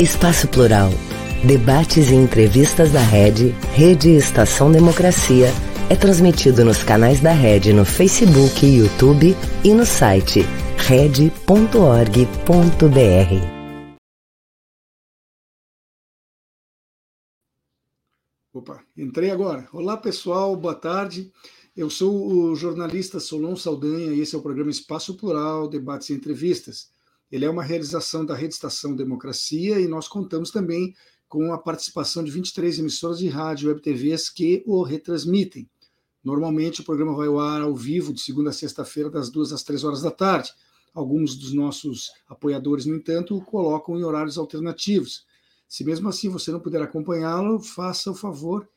Espaço Plural. Debates e entrevistas da Rede, Rede Estação Democracia, é transmitido nos canais da Rede no Facebook YouTube e no site rede.org.br. Opa, entrei agora. Olá pessoal, boa tarde. Eu sou o jornalista Solon Saldanha e esse é o programa Espaço Plural, Debates e Entrevistas. Ele é uma realização da Rede Estação Democracia e nós contamos também com a participação de 23 emissoras de rádio e web TVs que o retransmitem. Normalmente o programa vai ao ar ao vivo de segunda a sexta-feira, das duas às três horas da tarde. Alguns dos nossos apoiadores, no entanto, o colocam em horários alternativos. Se mesmo assim você não puder acompanhá-lo, faça o favor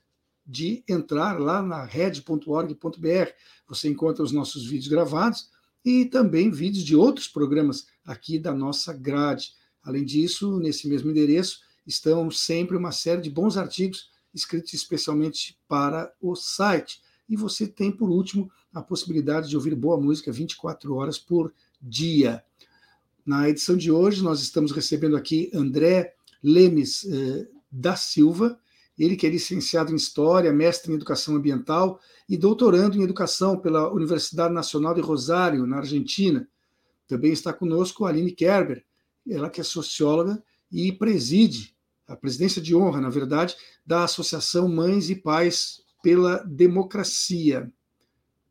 de entrar lá na red.org.br. Você encontra os nossos vídeos gravados e também vídeos de outros programas aqui da nossa grade. Além disso, nesse mesmo endereço estão sempre uma série de bons artigos escritos especialmente para o site. E você tem, por último, a possibilidade de ouvir boa música 24 horas por dia. Na edição de hoje, nós estamos recebendo aqui André Lemes eh, da Silva, ele que é licenciado em História, mestre em Educação Ambiental e doutorando em Educação pela Universidade Nacional de Rosário, na Argentina. Também está conosco a Aline Kerber, ela que é socióloga e preside, a presidência de honra, na verdade, da Associação Mães e Pais pela Democracia.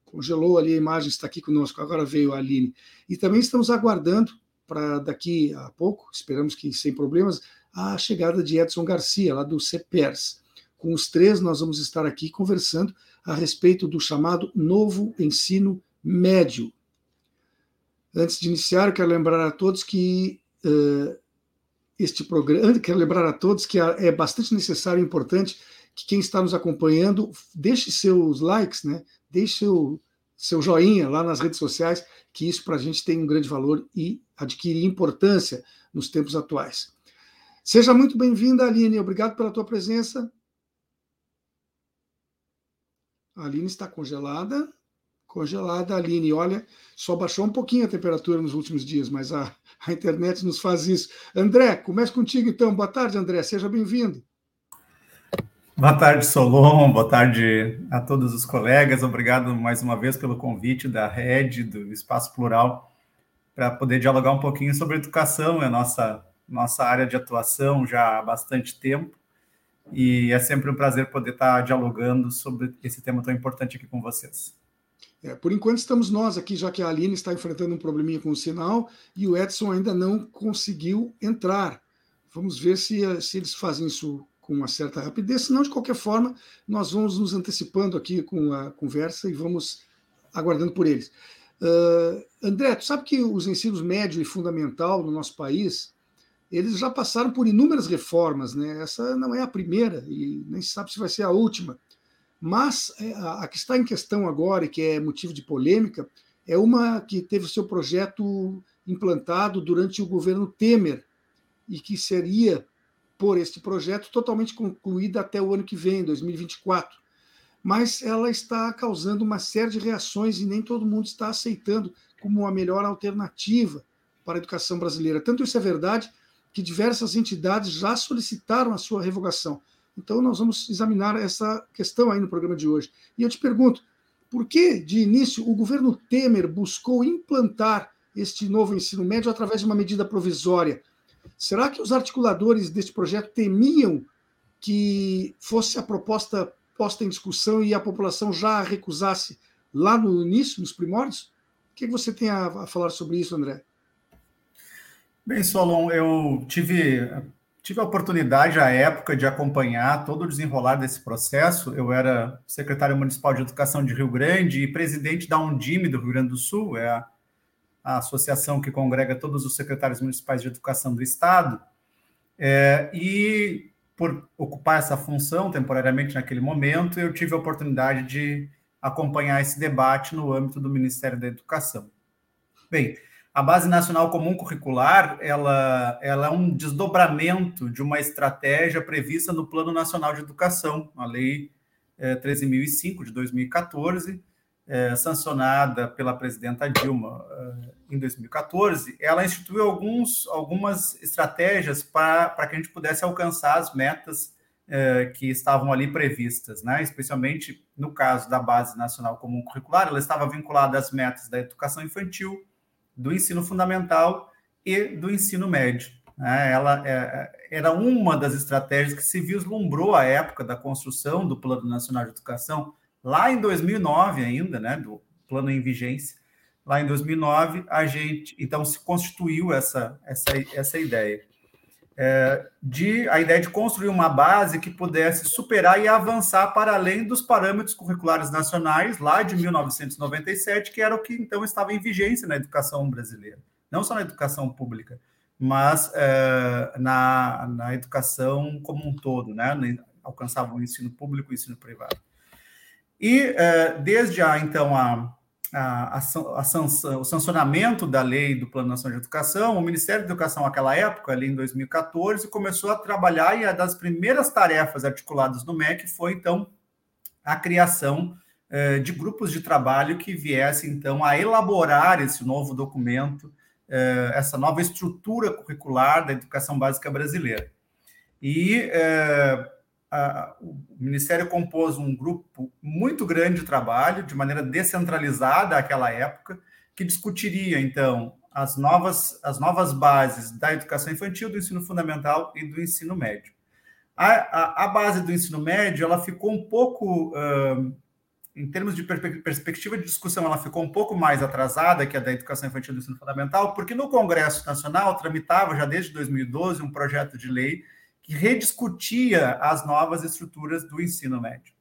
Congelou ali a imagem, está aqui conosco, agora veio a Aline. E também estamos aguardando para daqui a pouco, esperamos que sem problemas, a chegada de Edson Garcia, lá do CEPERS. Com os três, nós vamos estar aqui conversando a respeito do chamado novo ensino médio. Antes de iniciar, eu quero lembrar a todos que uh, este programa, quero lembrar a todos que é bastante necessário e importante que quem está nos acompanhando deixe seus likes, né? deixe seu, seu joinha lá nas redes sociais, que isso para a gente tem um grande valor e adquire importância nos tempos atuais. Seja muito bem-vinda, Aline. Obrigado pela tua presença. A Aline está congelada. Congelada, Aline. Olha, só baixou um pouquinho a temperatura nos últimos dias, mas a, a internet nos faz isso. André, comece contigo então. Boa tarde, André. Seja bem-vindo. Boa tarde, Solon. Boa tarde a todos os colegas. Obrigado mais uma vez pelo convite da Rede, do Espaço Plural, para poder dialogar um pouquinho sobre educação, é a nossa nossa área de atuação já há bastante tempo. E é sempre um prazer poder estar dialogando sobre esse tema tão importante aqui com vocês. É, por enquanto estamos nós aqui, já que a Aline está enfrentando um probleminha com o sinal e o Edson ainda não conseguiu entrar. Vamos ver se, se eles fazem isso com uma certa rapidez, senão, de qualquer forma, nós vamos nos antecipando aqui com a conversa e vamos aguardando por eles. Uh, André, tu sabe que os ensinos médio e fundamental no nosso país eles já passaram por inúmeras reformas, né? Essa não é a primeira e nem se sabe se vai ser a última. Mas é, a que está em questão agora e que é motivo de polêmica é uma que teve o seu projeto implantado durante o governo Temer e que seria, por este projeto, totalmente concluída até o ano que vem, 2024. Mas ela está causando uma série de reações e nem todo mundo está aceitando como a melhor alternativa para a educação brasileira. Tanto isso é verdade que diversas entidades já solicitaram a sua revogação. Então, nós vamos examinar essa questão aí no programa de hoje. E eu te pergunto, por que, de início, o governo Temer buscou implantar este novo ensino médio através de uma medida provisória? Será que os articuladores deste projeto temiam que fosse a proposta posta em discussão e a população já a recusasse lá no início, nos primórdios? O que você tem a falar sobre isso, André? Bem, Solon, eu tive, tive a oportunidade à época de acompanhar todo o desenrolar desse processo. Eu era secretário municipal de educação de Rio Grande e presidente da Undime do Rio Grande do Sul, é a, a associação que congrega todos os secretários municipais de educação do estado. É, e por ocupar essa função temporariamente naquele momento, eu tive a oportunidade de acompanhar esse debate no âmbito do Ministério da Educação. Bem, a Base Nacional Comum Curricular ela, ela é um desdobramento de uma estratégia prevista no Plano Nacional de Educação, a Lei é, 13.005 de 2014, é, sancionada pela presidenta Dilma em 2014, ela instituiu alguns, algumas estratégias para que a gente pudesse alcançar as metas que estavam ali previstas, né? especialmente no caso da Base Nacional Comum Curricular, ela estava vinculada às metas da educação infantil, do ensino fundamental e do ensino médio. Né? Ela é, era uma das estratégias que se vislumbrou à época da construção do Plano Nacional de Educação, lá em 2009 ainda, né, do plano em vigência. Lá em 2009, a gente, então, se constituiu essa, essa, essa ideia. É, de a ideia de construir uma base que pudesse superar e avançar para além dos parâmetros curriculares nacionais lá de 1997, que era o que então estava em vigência na educação brasileira, não só na educação pública, mas é, na, na educação como um todo, né? Alcançava o ensino público e o ensino privado. E é, desde a, então a, a, a, sanção, o sancionamento da lei do Plano Nacional de Educação, o Ministério da Educação, naquela época, ali em 2014, começou a trabalhar e a das primeiras tarefas articuladas no MEC foi, então, a criação é, de grupos de trabalho que viessem, então, a elaborar esse novo documento eh, essa nova estrutura curricular da educação básica brasileira. E eh, o Ministério compôs um grupo muito grande de trabalho, de maneira descentralizada àquela época, que discutiria, então, as novas, as novas bases da educação infantil, do ensino fundamental e do ensino médio. A, a, a base do ensino médio ela ficou um pouco uh, em termos de perspectiva de discussão, ela ficou um pouco mais atrasada que a da educação infantil do ensino fundamental, porque no Congresso Nacional tramitava já desde 2012 um projeto de lei que rediscutia as novas estruturas do ensino médio.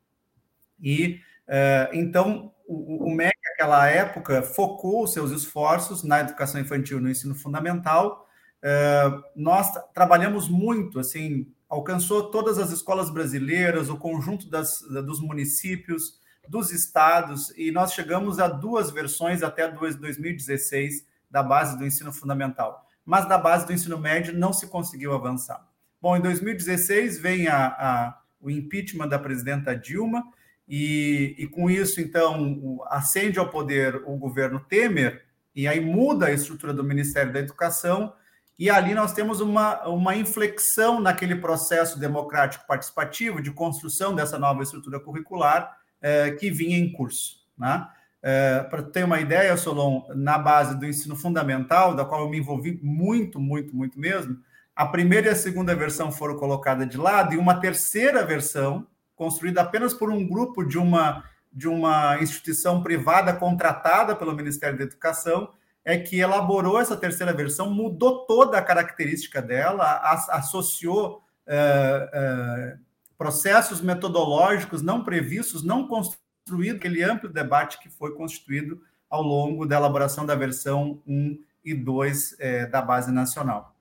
E uh, então o, o MEC, naquela época, focou seus esforços na educação infantil no ensino fundamental. Uh, nós trabalhamos muito, assim, alcançou todas as escolas brasileiras, o conjunto das, dos municípios, dos estados, e nós chegamos a duas versões até 2016 da base do ensino fundamental. Mas da base do ensino médio não se conseguiu avançar. Bom, em 2016 vem a, a, o impeachment da presidenta Dilma, e, e com isso, então, ascende ao poder o governo Temer, e aí muda a estrutura do Ministério da Educação, e ali nós temos uma, uma inflexão naquele processo democrático participativo de construção dessa nova estrutura curricular, é, que vinha em curso. Né? É, Para ter uma ideia, Solon, na base do ensino fundamental, da qual eu me envolvi muito, muito, muito mesmo, a primeira e a segunda versão foram colocadas de lado e uma terceira versão, construída apenas por um grupo de uma, de uma instituição privada contratada pelo Ministério da Educação, é que elaborou essa terceira versão, mudou toda a característica dela, associou. Uh, uh, processos metodológicos não previstos, não construído aquele amplo debate que foi constituído ao longo da elaboração da versão 1 e 2 é, da base nacional.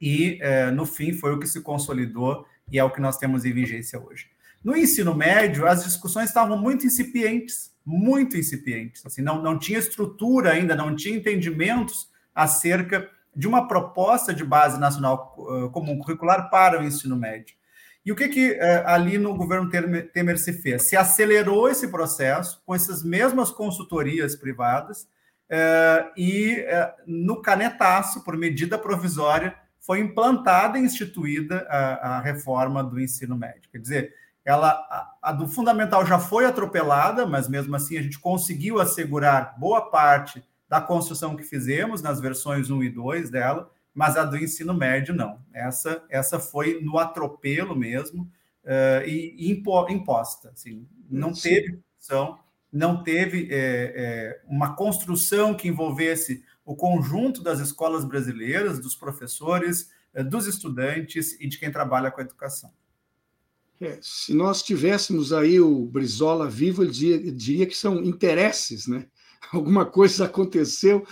E, é, no fim, foi o que se consolidou e é o que nós temos em vigência hoje. No ensino médio, as discussões estavam muito incipientes, muito incipientes. Assim, não, não tinha estrutura ainda, não tinha entendimentos acerca de uma proposta de base nacional uh, comum curricular para o ensino médio. E o que, que é, ali no governo Temer se fez? Se acelerou esse processo com essas mesmas consultorias privadas é, e no canetaço, por medida provisória, foi implantada e instituída a, a reforma do ensino médio. Quer dizer, ela, a, a, do fundamental já foi atropelada, mas mesmo assim a gente conseguiu assegurar boa parte da construção que fizemos nas versões 1 e 2 dela, mas a do ensino médio não. Essa, essa foi no atropelo mesmo uh, e, impo, imposta. Assim, não Sim. teve discussão, não teve é, é, uma construção que envolvesse o conjunto das escolas brasileiras, dos professores, é, dos estudantes e de quem trabalha com a educação. É, se nós tivéssemos aí o Brizola vivo, ele diria, diria que são interesses, né? Alguma coisa aconteceu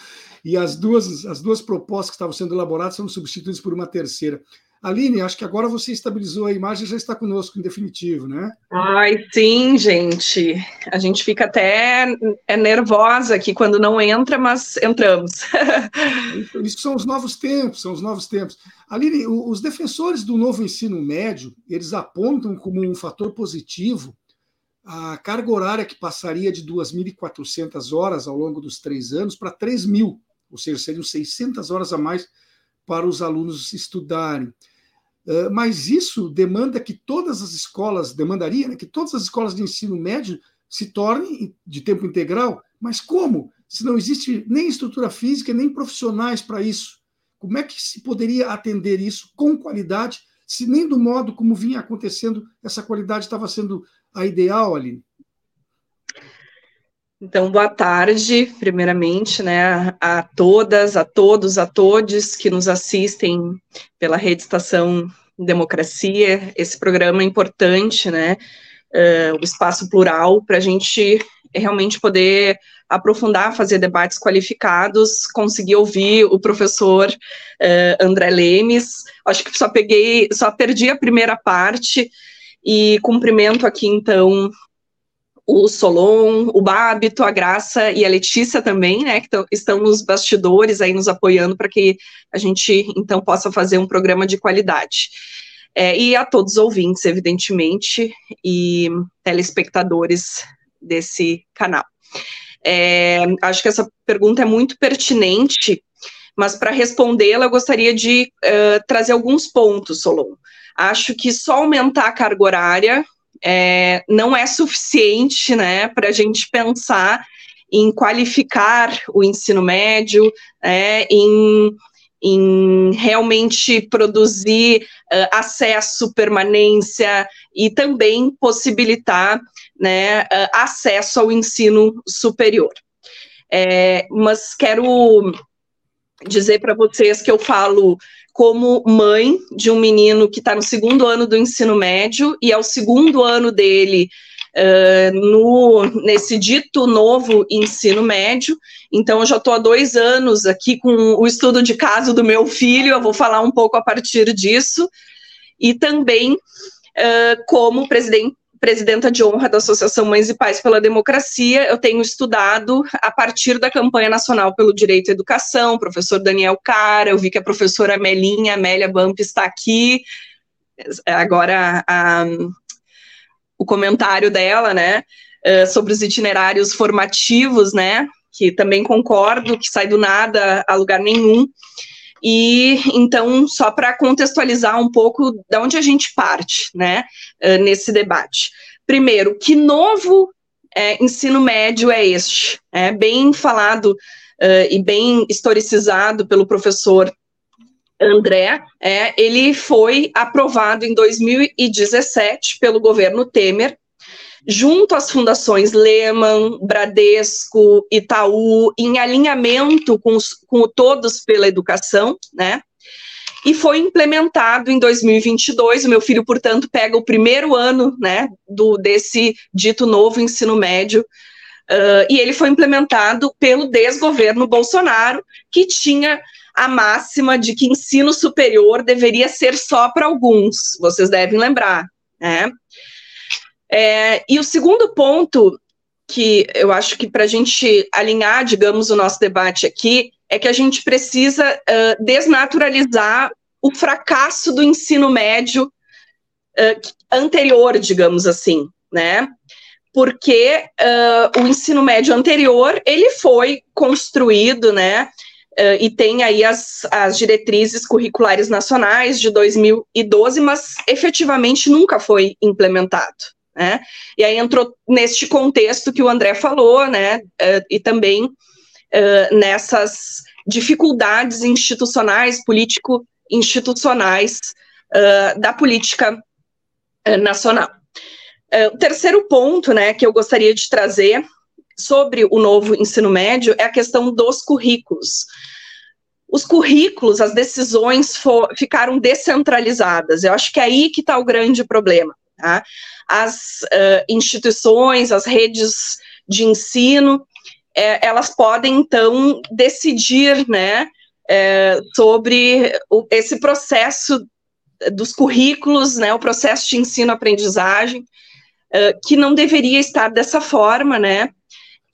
e as duas, as duas propostas que estavam sendo elaboradas são substituídas por uma terceira. Aline, acho que agora você estabilizou a imagem e já está conosco em definitivo, né? Ai, sim, gente. A gente fica até é nervosa aqui quando não entra, mas entramos. Isso são os novos tempos, são os novos tempos. Aline, os defensores do novo ensino médio, eles apontam como um fator positivo a carga horária que passaria de 2.400 horas ao longo dos três anos para 3.000, ou seja, seriam 600 horas a mais para os alunos estudarem. Uh, mas isso demanda que todas as escolas, demandaria né, que todas as escolas de ensino médio se tornem de tempo integral. Mas como? Se não existe nem estrutura física, nem profissionais para isso. Como é que se poderia atender isso com qualidade, se nem do modo como vinha acontecendo, essa qualidade estava sendo a ideal, Aline? Então, boa tarde, primeiramente, né, a todas, a todos, a todos que nos assistem pela Rede Estação Democracia, esse programa é importante, né, uh, o espaço plural, para a gente realmente poder aprofundar, fazer debates qualificados, conseguir ouvir o professor uh, André Lemes, acho que só peguei, só perdi a primeira parte, e cumprimento aqui, então, o Solon, o Bábito, a Graça e a Letícia também, né, que estão nos bastidores aí nos apoiando para que a gente, então, possa fazer um programa de qualidade. É, e a todos os ouvintes, evidentemente, e telespectadores desse canal. É, acho que essa pergunta é muito pertinente, mas para respondê-la, eu gostaria de uh, trazer alguns pontos, Solon. Acho que só aumentar a carga horária é, não é suficiente né, para a gente pensar em qualificar o ensino médio, é, em, em realmente produzir uh, acesso, permanência e também possibilitar né, uh, acesso ao ensino superior. É, mas quero dizer para vocês que eu falo como mãe de um menino que está no segundo ano do ensino médio e é o segundo ano dele uh, no, nesse dito novo ensino médio. Então, eu já estou há dois anos aqui com o estudo de caso do meu filho, eu vou falar um pouco a partir disso. E também uh, como presidente, presidenta de honra da Associação Mães e Pais pela Democracia, eu tenho estudado a partir da campanha nacional pelo direito à educação, professor Daniel Cara, eu vi que a professora Amelinha, Amélia Bump está aqui, agora a, o comentário dela, né, eh, sobre os itinerários formativos, né, que também concordo, que sai do nada a lugar nenhum, e então, só para contextualizar um pouco de onde a gente parte, né, uh, nesse debate. Primeiro, que novo é, ensino médio é este? É bem falado uh, e bem historicizado pelo professor André, é, ele foi aprovado em 2017 pelo governo Temer junto às fundações Lehman, Bradesco, Itaú, em alinhamento com, os, com o Todos pela Educação, né? E foi implementado em 2022. O meu filho, portanto, pega o primeiro ano, né, do desse dito novo ensino médio. Uh, e ele foi implementado pelo desgoverno Bolsonaro, que tinha a máxima de que ensino superior deveria ser só para alguns. Vocês devem lembrar, né? É, e o segundo ponto que eu acho que para a gente alinhar, digamos, o nosso debate aqui, é que a gente precisa uh, desnaturalizar o fracasso do ensino médio uh, anterior, digamos assim, né? Porque uh, o ensino médio anterior ele foi construído, né? e tem aí as, as diretrizes curriculares nacionais de 2012, mas efetivamente nunca foi implementado. Né? E aí entrou neste contexto que o André falou, né? Uh, e também uh, nessas dificuldades institucionais, político-institucionais uh, da política nacional. o terceiro ponto, né, que eu gostaria de trazer sobre o novo ensino médio é a questão dos currículos. Os currículos, as decisões ficaram descentralizadas. Eu acho que é aí que está o grande problema. Tá? As uh, instituições, as redes de ensino, é, elas podem, então, decidir né, é, sobre o, esse processo dos currículos, né, o processo de ensino-aprendizagem, uh, que não deveria estar dessa forma, né,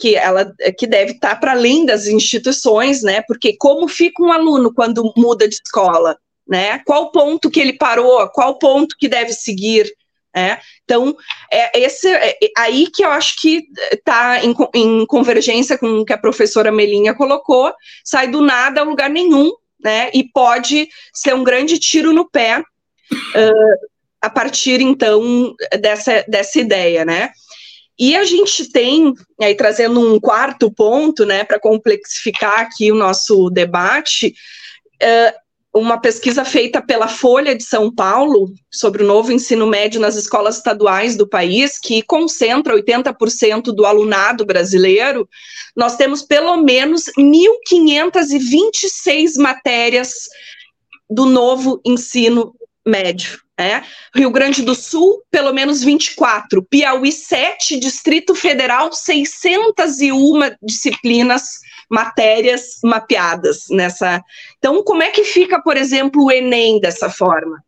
que ela que deve estar para além das instituições, né? Porque como fica um aluno quando muda de escola, né? Qual ponto que ele parou? Qual ponto que deve seguir? É, então, é esse é, é aí que eu acho que está em, em, convergência com o que a professora Melinha colocou, sai do nada a lugar nenhum, né? E pode ser um grande tiro no pé uh, a partir, então, dessa, dessa ideia, né? E a gente tem, aí trazendo um quarto ponto, né, para complexificar aqui o nosso debate, uh, uma pesquisa feita pela Folha de São Paulo sobre o novo ensino médio nas escolas estaduais do país, que concentra 80% do alunado brasileiro, nós temos pelo menos 1.526 matérias do novo ensino médio. Né? Rio Grande do Sul, pelo menos 24, Piauí, 7, Distrito Federal, 601 disciplinas matérias mapeadas nessa. Então, como é que fica, por exemplo, o Enem dessa forma?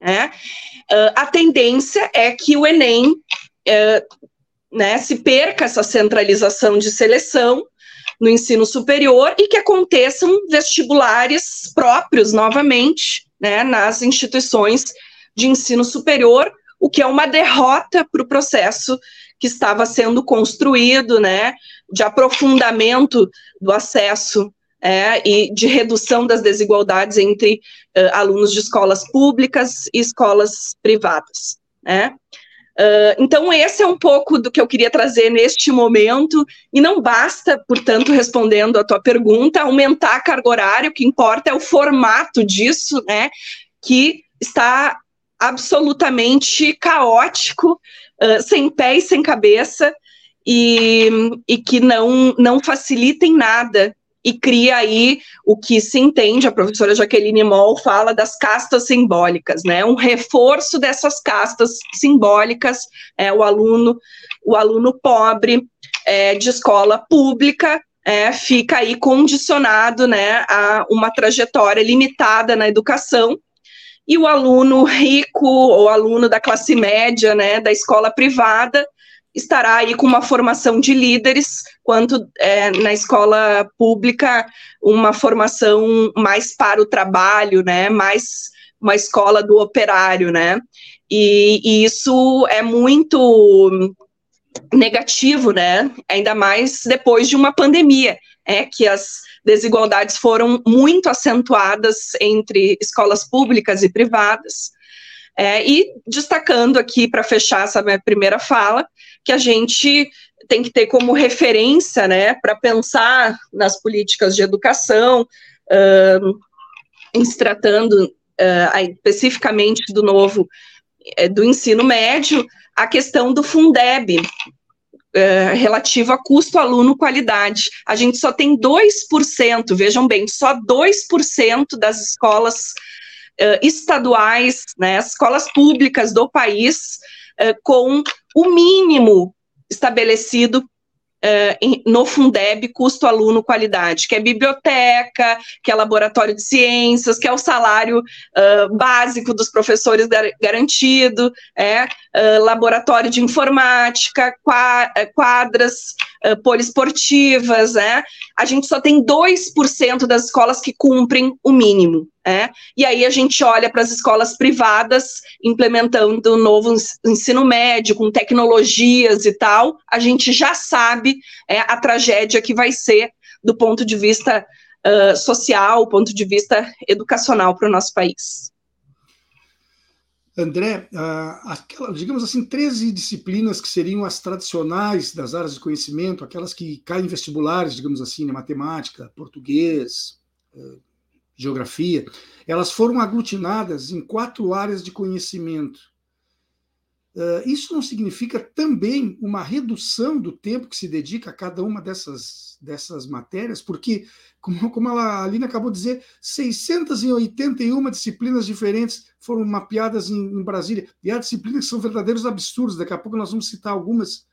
É? Uh, a tendência é que o Enem uh, né, se perca essa centralização de seleção no ensino superior e que aconteçam vestibulares próprios novamente né, nas instituições de ensino superior, o que é uma derrota para o processo que estava sendo construído, né, de aprofundamento do acesso é, e de redução das desigualdades entre uh, alunos de escolas públicas e escolas privadas. Né? Uh, então, esse é um pouco do que eu queria trazer neste momento, e não basta, portanto, respondendo a tua pergunta, aumentar a carga horária, o que importa é o formato disso, né, que está absolutamente caótico uh, sem pé e sem cabeça, e, e que não, não facilita em nada e cria aí o que se entende, a professora Jaqueline Moll fala das castas simbólicas, né? Um reforço dessas castas simbólicas, é o aluno, o aluno pobre é, de escola pública é, fica aí condicionado, né, a uma trajetória limitada na educação e o aluno rico ou aluno da classe média, né, da escola privada, estará aí com uma formação de líderes, quanto é, na escola pública, uma formação mais para o trabalho, né, mais uma escola do operário, né, e, e isso é muito negativo, né, ainda mais depois de uma pandemia, é que as desigualdades foram muito acentuadas entre escolas públicas e privadas. É, e destacando aqui, para fechar essa minha primeira fala, que a gente tem que ter como referência, né, para pensar nas políticas de educação, uh, se tratando uh, especificamente do novo, uh, do ensino médio, a questão do Fundeb, Uh, relativo a custo aluno qualidade. A gente só tem 2%, vejam bem, só 2% das escolas uh, estaduais, né, escolas públicas do país, uh, com o mínimo estabelecido Uh, no Fundeb, custo aluno qualidade, que é biblioteca, que é laboratório de ciências, que é o salário uh, básico dos professores gar garantido, é, uh, laboratório de informática, quadras poliesportivas, é, a gente só tem 2% das escolas que cumprem o mínimo. É? E aí a gente olha para as escolas privadas implementando o novo ensino médio, com tecnologias e tal, a gente já sabe é, a tragédia que vai ser do ponto de vista uh, social, ponto de vista educacional para o nosso país. André, aquela, digamos assim, 13 disciplinas que seriam as tradicionais das áreas de conhecimento, aquelas que caem em vestibulares, digamos assim, né, matemática, português, uh, geografia, elas foram aglutinadas em quatro áreas de conhecimento. Uh, isso não significa também uma redução do tempo que se dedica a cada uma dessas, dessas matérias, porque, como, como a Aline acabou de dizer, 681 disciplinas diferentes foram mapeadas em, em Brasília, e há disciplinas que são verdadeiros absurdos, daqui a pouco nós vamos citar algumas.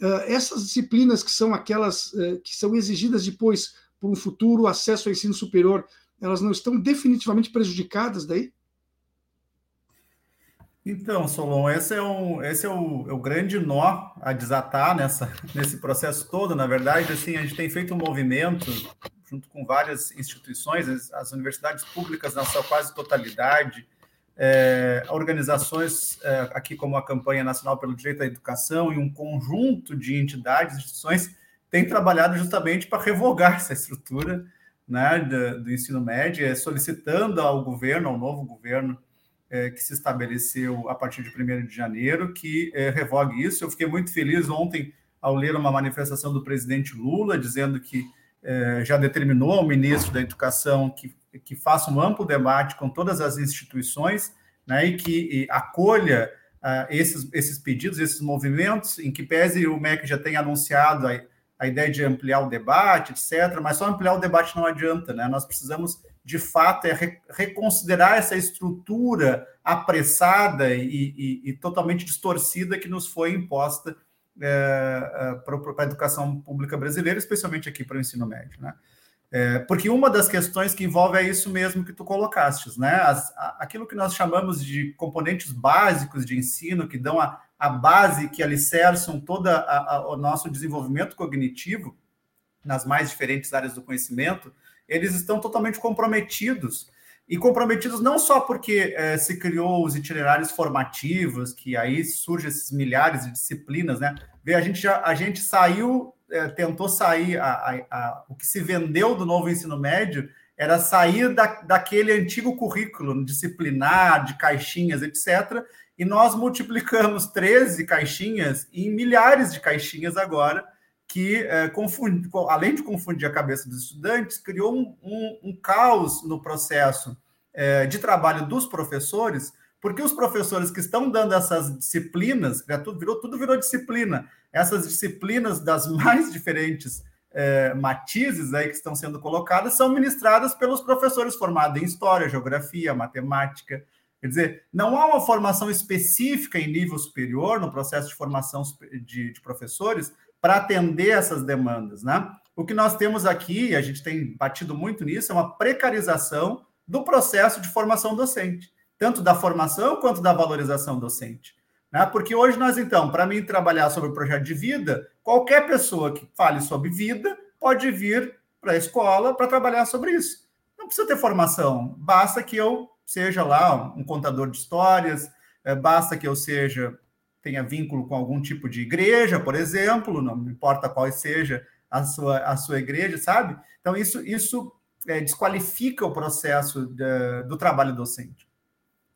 Uh, essas disciplinas que são aquelas uh, que são exigidas depois por um futuro acesso ao ensino superior, elas não estão definitivamente prejudicadas daí? Então, Solon, esse é, um, esse é o, é o grande nó a desatar nessa, nesse processo todo. Na verdade, assim, a gente tem feito um movimento junto com várias instituições, as, as universidades públicas na sua quase totalidade, é, organizações, é, aqui como a Campanha Nacional pelo Direito à Educação e um conjunto de entidades, instituições, têm trabalhado justamente para revogar essa estrutura né, do, do, ensino médio, é, solicitando ao governo, ao novo governo é, que se estabeleceu a partir de 1 de janeiro, que é, revogue isso. Eu fiquei muito feliz ontem ao ler uma manifestação do presidente Lula dizendo que é, já determinou ao ministro da Educação que, que faça um amplo debate com todas as instituições né, e que e acolha uh, esses, esses pedidos, esses movimentos, em que pese o MEC já tenha anunciado a, a ideia de ampliar o debate, etc., mas só ampliar o debate não adianta, né? Nós precisamos, de fato, é re, reconsiderar essa estrutura apressada e, e, e, totalmente distorcida que nos foi imposta é, é para a educação pública brasileira, especialmente aqui para o ensino médio, né? É, porque uma das questões que envolve é isso mesmo que tu colocastes, né? As, a, aquilo que nós chamamos de componentes básicos de ensino, que dão a, a base, que alicerçam todo o nosso desenvolvimento cognitivo nas mais diferentes áreas do conhecimento, eles estão totalmente comprometidos e comprometidos não só porque é, se criou os itinerários formativos, que aí surgem esses milhares de disciplinas, né? A gente já a gente saiu, é, tentou sair, a, a, a, o que se vendeu do novo ensino médio era sair da, daquele antigo currículo disciplinar, de caixinhas, etc. E nós multiplicamos 13 caixinhas em milhares de caixinhas agora, que, é, além de confundir a cabeça dos estudantes, criou um, um, um caos no processo é, de trabalho dos professores, porque os professores que estão dando essas disciplinas, tudo virou, tudo virou disciplina, essas disciplinas das mais diferentes é, matizes aí que estão sendo colocadas são ministradas pelos professores formados em História, Geografia, Matemática. Quer dizer, não há uma formação específica em nível superior no processo de formação de, de professores para atender essas demandas, né? O que nós temos aqui, a gente tem batido muito nisso, é uma precarização do processo de formação docente, tanto da formação quanto da valorização docente. Né? Porque hoje nós, então, para mim trabalhar sobre o projeto de vida, qualquer pessoa que fale sobre vida pode vir para a escola para trabalhar sobre isso. Não precisa ter formação, basta que eu seja lá um contador de histórias, é, basta que eu seja tenha vínculo com algum tipo de igreja, por exemplo, não importa qual seja a sua, a sua igreja, sabe? Então, isso, isso é, desqualifica o processo de, do trabalho docente.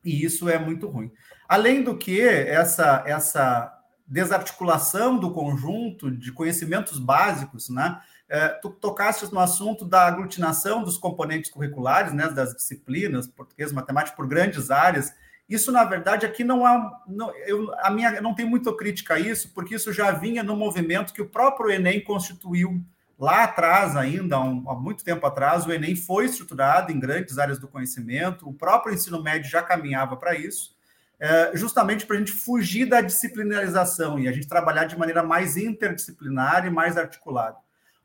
E isso é muito ruim. Além do que, essa, essa desarticulação do conjunto de conhecimentos básicos, né? É, tu tocaste no assunto da aglutinação dos componentes curriculares, né, das disciplinas, português, matemática, por grandes áreas, isso, na verdade, aqui não há. Não, eu, a minha, não tenho muita crítica a isso, porque isso já vinha no movimento que o próprio Enem constituiu lá atrás, ainda, há, um, há muito tempo atrás. O Enem foi estruturado em grandes áreas do conhecimento, o próprio ensino médio já caminhava para isso, é, justamente para a gente fugir da disciplinarização e a gente trabalhar de maneira mais interdisciplinar e mais articulada.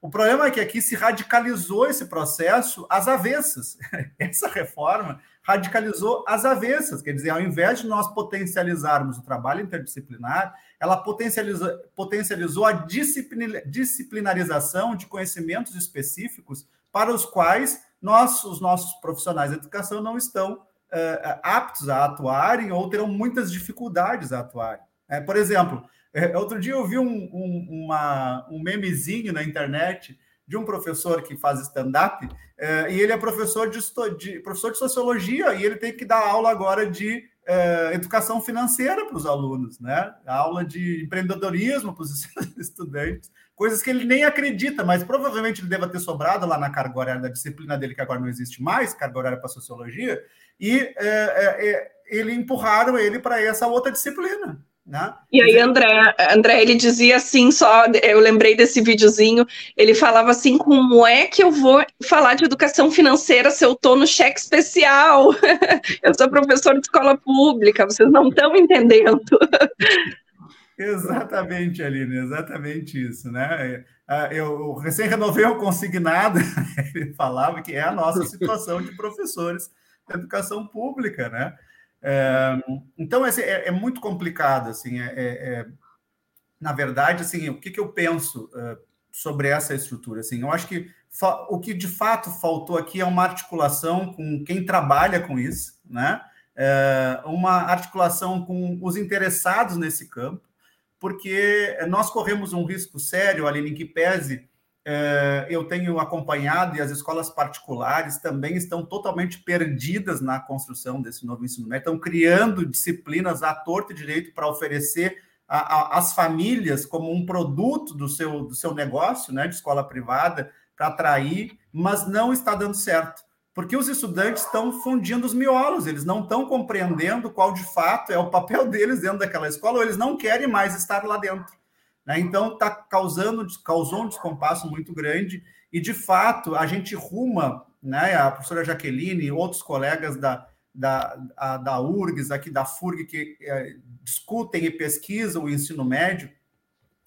O problema é que aqui se radicalizou esse processo às avessas. Essa reforma radicalizou as avessas, quer dizer, ao invés de nós potencializarmos o trabalho interdisciplinar, ela potencializou, potencializou a disciplinarização de conhecimentos específicos para os quais nós, os nossos profissionais de educação não estão uh, aptos a atuarem ou terão muitas dificuldades a atuarem. É, por exemplo, é, outro dia eu vi um, um, uma, um memezinho na internet de um professor que faz stand-up, é, e ele é professor de, de, professor de sociologia, e ele tem que dar aula agora de é, educação financeira para os alunos, né? Aula de empreendedorismo para os estudantes, coisas que ele nem acredita, mas provavelmente ele deva ter sobrado lá na carga horária da disciplina dele, que agora não existe mais, carga horária para sociologia, e é ele empurraram ele para essa outra disciplina. Né? E aí, André, André, ele dizia assim, só, eu lembrei desse videozinho, ele falava assim, como é que eu vou falar de educação financeira se eu estou no cheque especial? eu sou professor de escola pública, vocês não estão entendendo. Exatamente, Aline, exatamente isso, né? É, eu recém renovei o consignado, ele falava que é a nossa situação de professores da educação pública, né? É, então, é, é, muito complicado, assim, é, é, é, na verdade, assim, o que, que eu penso uh, sobre essa estrutura? Assim, eu acho que o que de fato faltou aqui é uma articulação com quem trabalha com isso, né? é, uma articulação com os interessados nesse campo, porque nós corremos um risco sério, Aline, que pese eu tenho acompanhado e as escolas particulares também estão totalmente perdidas na construção desse novo ensino médio, estão criando disciplinas à torta e direito para oferecer às famílias como um produto do seu, do seu negócio, né, de escola privada, para atrair, mas não está dando certo porque os estudantes estão fundindo os miolos, eles não estão compreendendo qual de fato é o papel deles dentro daquela escola, ou eles não querem mais estar lá dentro. Né? Então, está causando causou um descompasso muito grande, e de fato, a gente ruma, né, a professora Jaqueline e outros colegas da, da, a, da URGS, aqui da FURG, que é, discutem e pesquisam o ensino médio,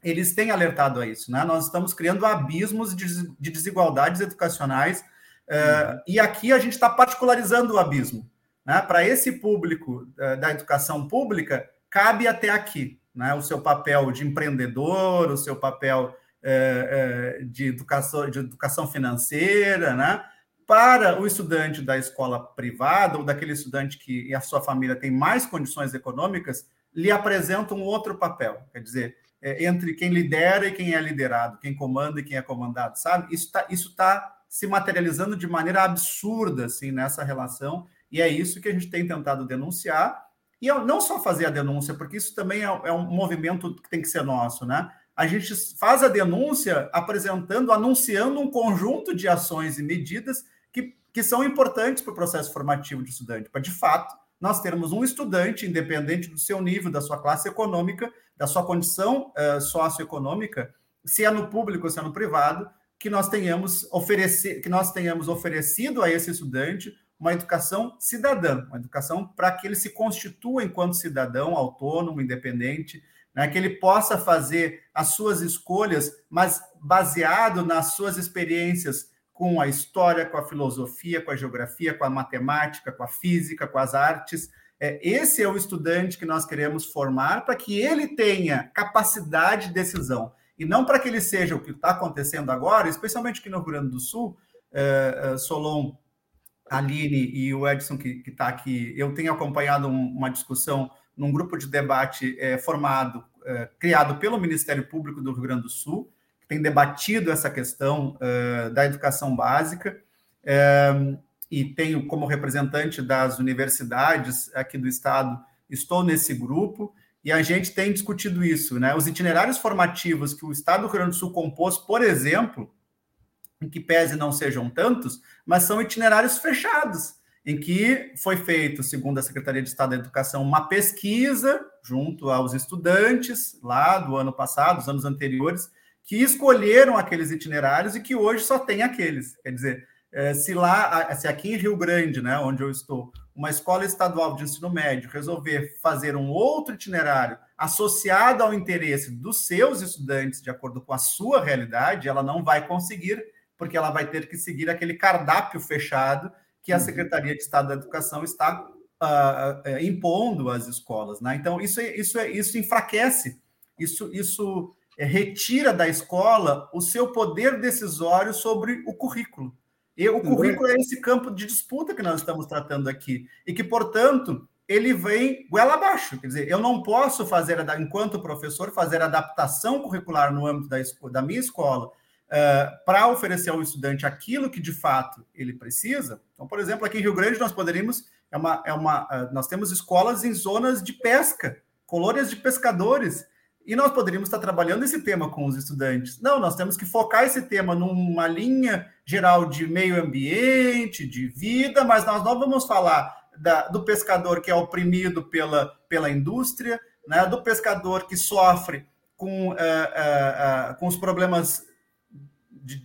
eles têm alertado a isso. Né? Nós estamos criando abismos de, de desigualdades educacionais Uh, e aqui a gente está particularizando o abismo. Né? Para esse público uh, da educação pública, cabe até aqui né? o seu papel de empreendedor, o seu papel uh, de, educação, de educação financeira. Né? Para o estudante da escola privada ou daquele estudante que a sua família tem mais condições econômicas, lhe apresenta um outro papel. Quer dizer, é, entre quem lidera e quem é liderado, quem comanda e quem é comandado, sabe? Isso está isso tá se materializando de maneira absurda assim nessa relação, e é isso que a gente tem tentado denunciar. E não só fazer a denúncia, porque isso também é, é um movimento que tem que ser nosso, né? A gente faz a denúncia apresentando, anunciando um conjunto de ações e medidas que, que são importantes para o processo formativo de estudante, para de fato nós termos um estudante, independente do seu nível, da sua classe econômica, da sua condição uh, socioeconômica, se é no público ou se é no privado, que nós tenhamos oferecer, que nós tenhamos oferecido a esse estudante uma educação cidadã, uma educação para que ele se constitua enquanto cidadão autônomo, independente, né, que ele possa fazer as suas escolhas, mas baseado nas suas experiências com a história, com a filosofia, com a geografia, com a matemática, com a física, com as artes. É, esse é o estudante que nós queremos formar para que ele tenha capacidade de decisão e não para que ele seja o que está acontecendo agora, especialmente aqui no Rio Grande do Sul, é, é, Solon, Aline e o Edson que está aqui, eu tenho acompanhado um, uma discussão num grupo de debate é, formado, é, criado pelo Ministério Público do Rio Grande do Sul, que tem debatido essa questão é, da educação básica, e tenho como representante das universidades aqui do estado, estou nesse grupo, e a gente tem discutido isso, né? Os itinerários formativos que o Estado do Rio Grande do Sul compôs, por exemplo, em que pese não sejam tantos, mas são itinerários fechados, em que foi feito, segundo a Secretaria de Estado da Educação, uma pesquisa junto aos estudantes lá do ano passado, dos anos anteriores, que escolheram aqueles itinerários e que hoje só tem aqueles. Quer dizer, eh, se lá, se aqui em Rio Grande, né, onde eu estou, uma escola estadual de ensino médio resolver fazer um outro itinerário associado ao interesse dos seus estudantes, de acordo com a sua realidade, ela não vai conseguir, porque ela vai ter que seguir aquele cardápio fechado que a uhum. Secretaria de Estado da Educação está uh, impondo às escolas. Né? Então, isso, é, isso, é, isso enfraquece, isso, isso retira da escola o seu poder decisório sobre o currículo. E o currículo é esse campo de disputa que nós estamos tratando aqui. E que, portanto, ele vem goela abaixo. Quer dizer, eu não posso fazer, enquanto professor, fazer adaptação curricular no âmbito da, da minha escola uh, para oferecer ao estudante aquilo que de fato ele precisa. Então, por exemplo, aqui em Rio Grande nós poderíamos é uma, é uma, uh, nós temos escolas em zonas de pesca, colônias de pescadores. E nós poderíamos estar trabalhando esse tema com os estudantes. Não, nós temos que focar esse tema numa linha geral de meio ambiente, de vida, mas nós não vamos falar da, do pescador que é oprimido pela, pela indústria, né, do pescador que sofre com, uh, uh, uh, com os problemas de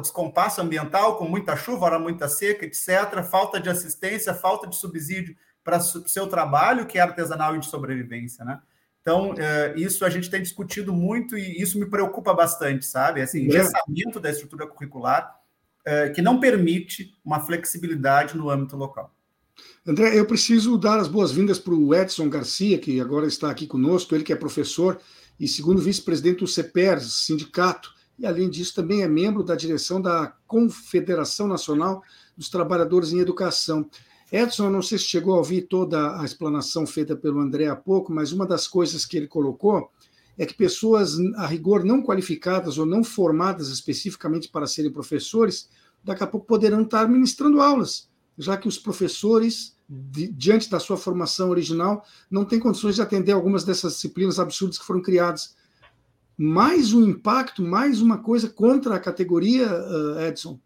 descompasso ambiental, com muita chuva, hora muita seca, etc., falta de assistência, falta de subsídio para o seu trabalho, que é artesanal e de sobrevivência, né? Então, é, isso a gente tem discutido muito e isso me preocupa bastante, sabe? Esse engessamento da estrutura curricular é, que não permite uma flexibilidade no âmbito local. André, eu preciso dar as boas-vindas para o Edson Garcia, que agora está aqui conosco, ele que é professor e segundo vice-presidente do CEPER, sindicato, e além disso também é membro da direção da Confederação Nacional dos Trabalhadores em Educação. Edson, não sei se chegou a ouvir toda a explanação feita pelo André há pouco, mas uma das coisas que ele colocou é que pessoas, a rigor, não qualificadas ou não formadas especificamente para serem professores, daqui a pouco poderão estar ministrando aulas, já que os professores, diante da sua formação original, não têm condições de atender algumas dessas disciplinas absurdas que foram criadas. Mais um impacto, mais uma coisa contra a categoria, eh, Edson?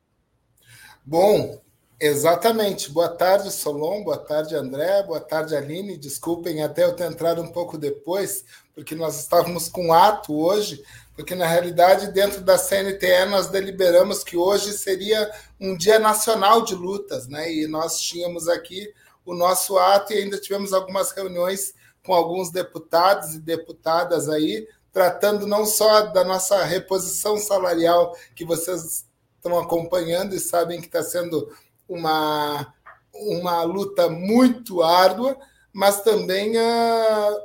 Bom, Exatamente. Boa tarde, Solon. Boa tarde, André. Boa tarde, Aline. Desculpem até eu ter entrado um pouco depois, porque nós estávamos com ato hoje, porque na realidade, dentro da CNTE, nós deliberamos que hoje seria um dia nacional de lutas, né? E nós tínhamos aqui o nosso ato e ainda tivemos algumas reuniões com alguns deputados e deputadas aí, tratando não só da nossa reposição salarial, que vocês estão acompanhando e sabem que está sendo uma, uma luta muito árdua, mas também uh,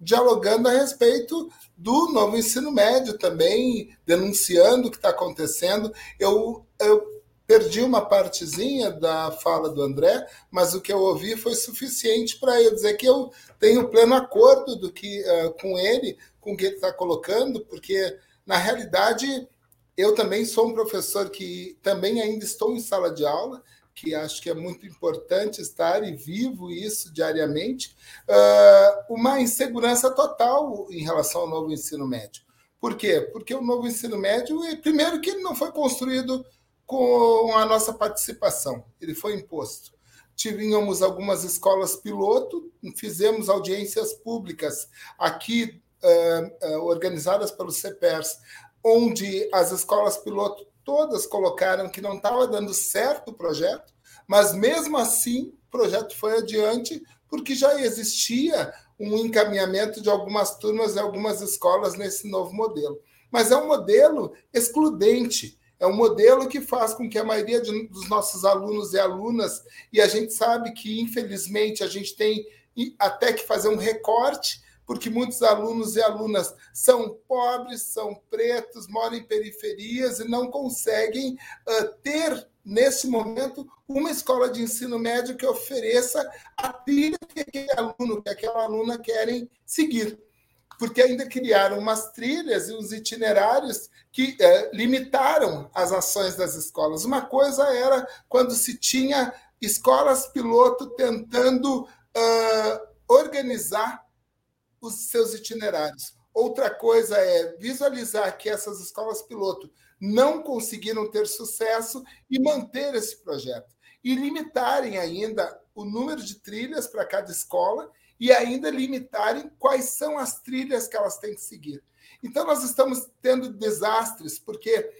dialogando a respeito do novo ensino médio também, denunciando o que está acontecendo. Eu, eu perdi uma partezinha da fala do André, mas o que eu ouvi foi suficiente para eu dizer que eu tenho pleno acordo do que uh, com ele, com o que ele está colocando, porque na realidade eu também sou um professor que também ainda estou em sala de aula que acho que é muito importante estar e vivo isso diariamente, uh, uma insegurança total em relação ao novo ensino médio. Por quê? Porque o novo ensino médio, primeiro, que ele não foi construído com a nossa participação, ele foi imposto. Tínhamos algumas escolas piloto, fizemos audiências públicas aqui, uh, uh, organizadas pelo CEPERS, onde as escolas piloto todas colocaram que não estava dando certo o projeto, mas mesmo assim o projeto foi adiante porque já existia um encaminhamento de algumas turmas e algumas escolas nesse novo modelo. Mas é um modelo excludente, é um modelo que faz com que a maioria de, dos nossos alunos e alunas, e a gente sabe que, infelizmente, a gente tem até que fazer um recorte porque muitos alunos e alunas são pobres, são pretos, moram em periferias e não conseguem uh, ter, nesse momento, uma escola de ensino médio que ofereça a trilha que aquele aluno, que aquela aluna querem seguir. Porque ainda criaram umas trilhas e uns itinerários que uh, limitaram as ações das escolas. Uma coisa era quando se tinha escolas piloto tentando uh, organizar os seus itinerários. Outra coisa é visualizar que essas escolas piloto não conseguiram ter sucesso e manter esse projeto. E limitarem ainda o número de trilhas para cada escola e ainda limitarem quais são as trilhas que elas têm que seguir. Então, nós estamos tendo desastres, porque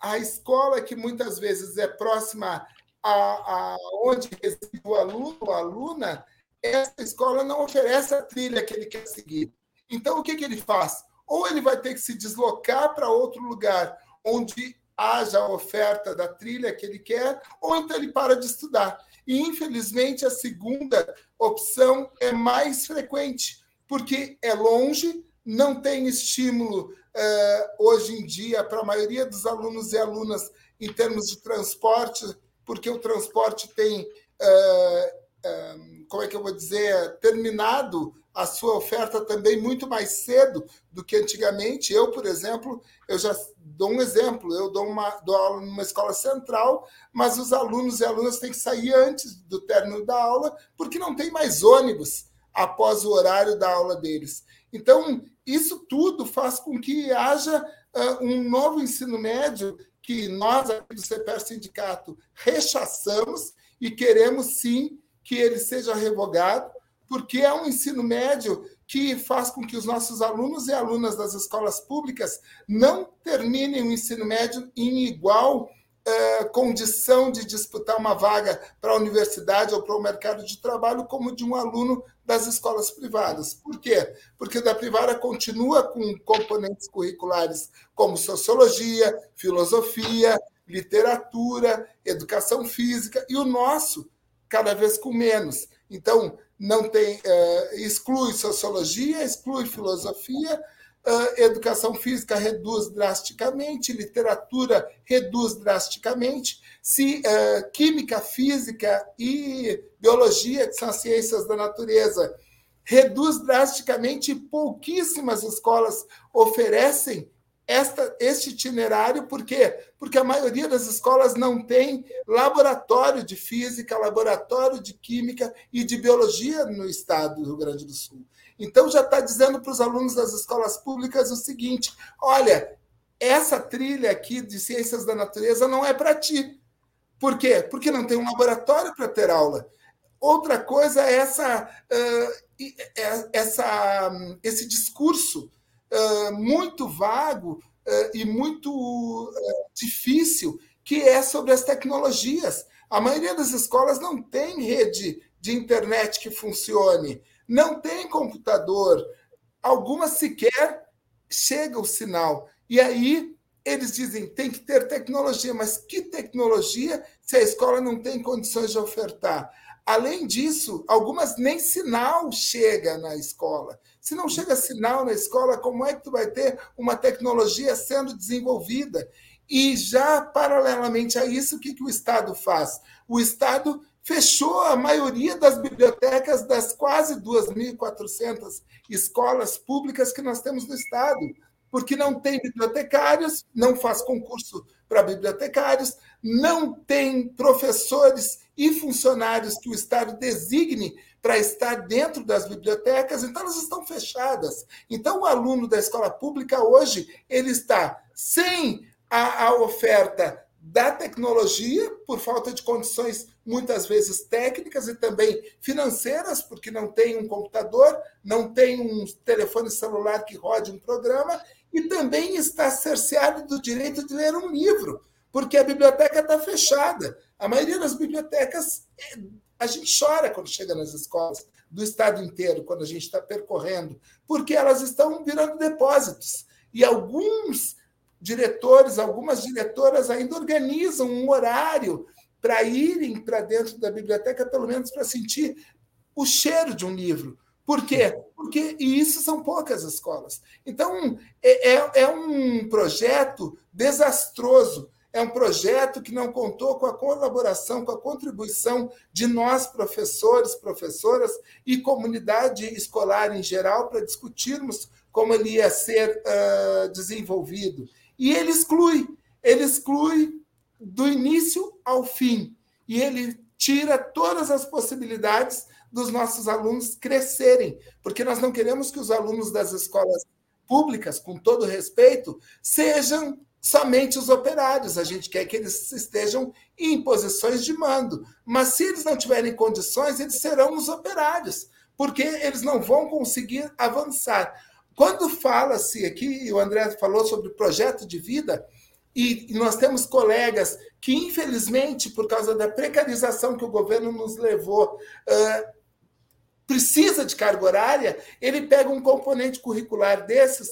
a escola que muitas vezes é próxima a, a onde reside o aluno ou aluna, essa escola não oferece a trilha que ele quer seguir. Então, o que, que ele faz? Ou ele vai ter que se deslocar para outro lugar onde haja a oferta da trilha que ele quer, ou então ele para de estudar. E, infelizmente, a segunda opção é mais frequente, porque é longe, não tem estímulo eh, hoje em dia para a maioria dos alunos e alunas em termos de transporte, porque o transporte tem. Eh, eh, como é que eu vou dizer, terminado a sua oferta também muito mais cedo do que antigamente. Eu, por exemplo, eu já dou um exemplo, eu dou, uma, dou aula numa escola central, mas os alunos e alunas têm que sair antes do término da aula, porque não tem mais ônibus após o horário da aula deles. Então, isso tudo faz com que haja uh, um novo ensino médio que nós, aqui do CPR Sindicato, rechaçamos e queremos sim que ele seja revogado, porque é um ensino médio que faz com que os nossos alunos e alunas das escolas públicas não terminem o ensino médio em igual eh, condição de disputar uma vaga para a universidade ou para o mercado de trabalho como de um aluno das escolas privadas. Por quê? Porque da privada continua com componentes curriculares como sociologia, filosofia, literatura, educação física, e o nosso cada vez com menos. Então, não tem uh, exclui sociologia, exclui filosofia, uh, educação física reduz drasticamente, literatura reduz drasticamente, se uh, química, física e biologia, que são as ciências da natureza, reduz drasticamente, pouquíssimas escolas oferecem esta, este itinerário, por quê? Porque a maioria das escolas não tem laboratório de física, laboratório de química e de biologia no estado do Rio Grande do Sul. Então, já está dizendo para os alunos das escolas públicas o seguinte: olha, essa trilha aqui de ciências da natureza não é para ti. Por quê? Porque não tem um laboratório para ter aula. Outra coisa é essa, uh, essa, esse discurso muito vago e muito difícil, que é sobre as tecnologias. A maioria das escolas não tem rede de internet que funcione, não tem computador, algumas sequer chega o sinal. E aí eles dizem tem que ter tecnologia, mas que tecnologia se a escola não tem condições de ofertar? Além disso, algumas nem sinal chega na escola. Se não chega sinal na escola, como é que tu vai ter uma tecnologia sendo desenvolvida? E já paralelamente a isso, o que, que o Estado faz? O Estado fechou a maioria das bibliotecas das quase 2.400 escolas públicas que nós temos no Estado, porque não tem bibliotecários, não faz concurso para bibliotecários, não tem professores e funcionários que o Estado designe para estar dentro das bibliotecas, então elas estão fechadas. Então, o aluno da escola pública hoje ele está sem a, a oferta da tecnologia, por falta de condições muitas vezes técnicas e também financeiras, porque não tem um computador, não tem um telefone celular que rode um programa, e também está cerceado do direito de ler um livro, porque a biblioteca está fechada. A maioria das bibliotecas, a gente chora quando chega nas escolas do estado inteiro, quando a gente está percorrendo, porque elas estão virando depósitos. E alguns diretores, algumas diretoras ainda organizam um horário para irem para dentro da biblioteca, pelo menos para sentir o cheiro de um livro. Por quê? Porque e isso são poucas escolas. Então, é, é, é um projeto desastroso é um projeto que não contou com a colaboração, com a contribuição de nós, professores, professoras e comunidade escolar em geral, para discutirmos como ele ia ser uh, desenvolvido. E ele exclui, ele exclui do início ao fim, e ele tira todas as possibilidades dos nossos alunos crescerem, porque nós não queremos que os alunos das escolas públicas, com todo respeito, sejam somente os operários. A gente quer que eles estejam em posições de mando. Mas se eles não tiverem condições, eles serão os operários, porque eles não vão conseguir avançar. Quando fala-se aqui, o André falou sobre projeto de vida, e nós temos colegas que, infelizmente, por causa da precarização que o governo nos levou, precisa de carga horária, ele pega um componente curricular desses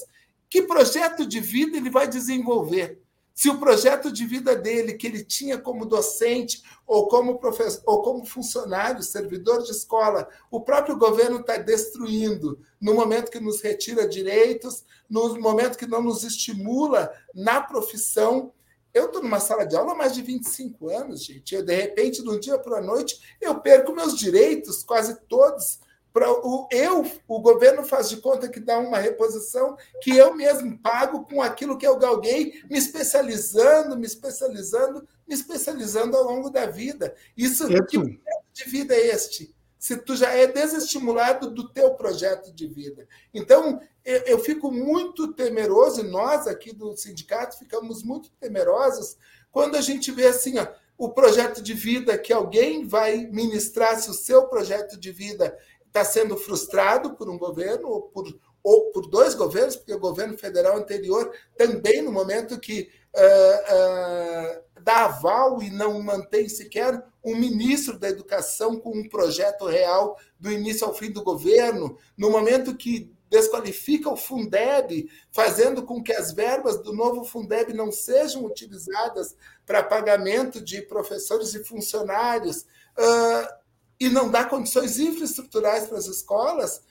que projeto de vida ele vai desenvolver? Se o projeto de vida dele, que ele tinha como docente ou como professor, ou como funcionário, servidor de escola, o próprio governo está destruindo no momento que nos retira direitos, no momento que não nos estimula na profissão. Eu estou numa sala de aula há mais de 25 anos, gente. Eu, de repente, de um dia para a noite, eu perco meus direitos, quase todos, o eu, o governo faz de conta que dá uma reposição que eu mesmo pago com aquilo que eu galguei, me especializando, me especializando, me especializando ao longo da vida. Isso é que projeto de vida é este? Se tu já é desestimulado do teu projeto de vida. Então, eu, eu fico muito temeroso, e nós aqui do sindicato ficamos muito temerosos quando a gente vê assim, ó, o projeto de vida que alguém vai ministrar, se o seu projeto de vida está sendo frustrado por um governo ou por, ou por dois governos, porque o governo federal anterior também, no momento que uh, uh, dá aval e não mantém sequer um ministro da educação com um projeto real do início ao fim do governo, no momento que desqualifica o Fundeb, fazendo com que as verbas do novo Fundeb não sejam utilizadas para pagamento de professores e funcionários. Uh, e não dá condições infraestruturais para as escolas,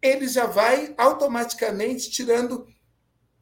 ele já vai automaticamente tirando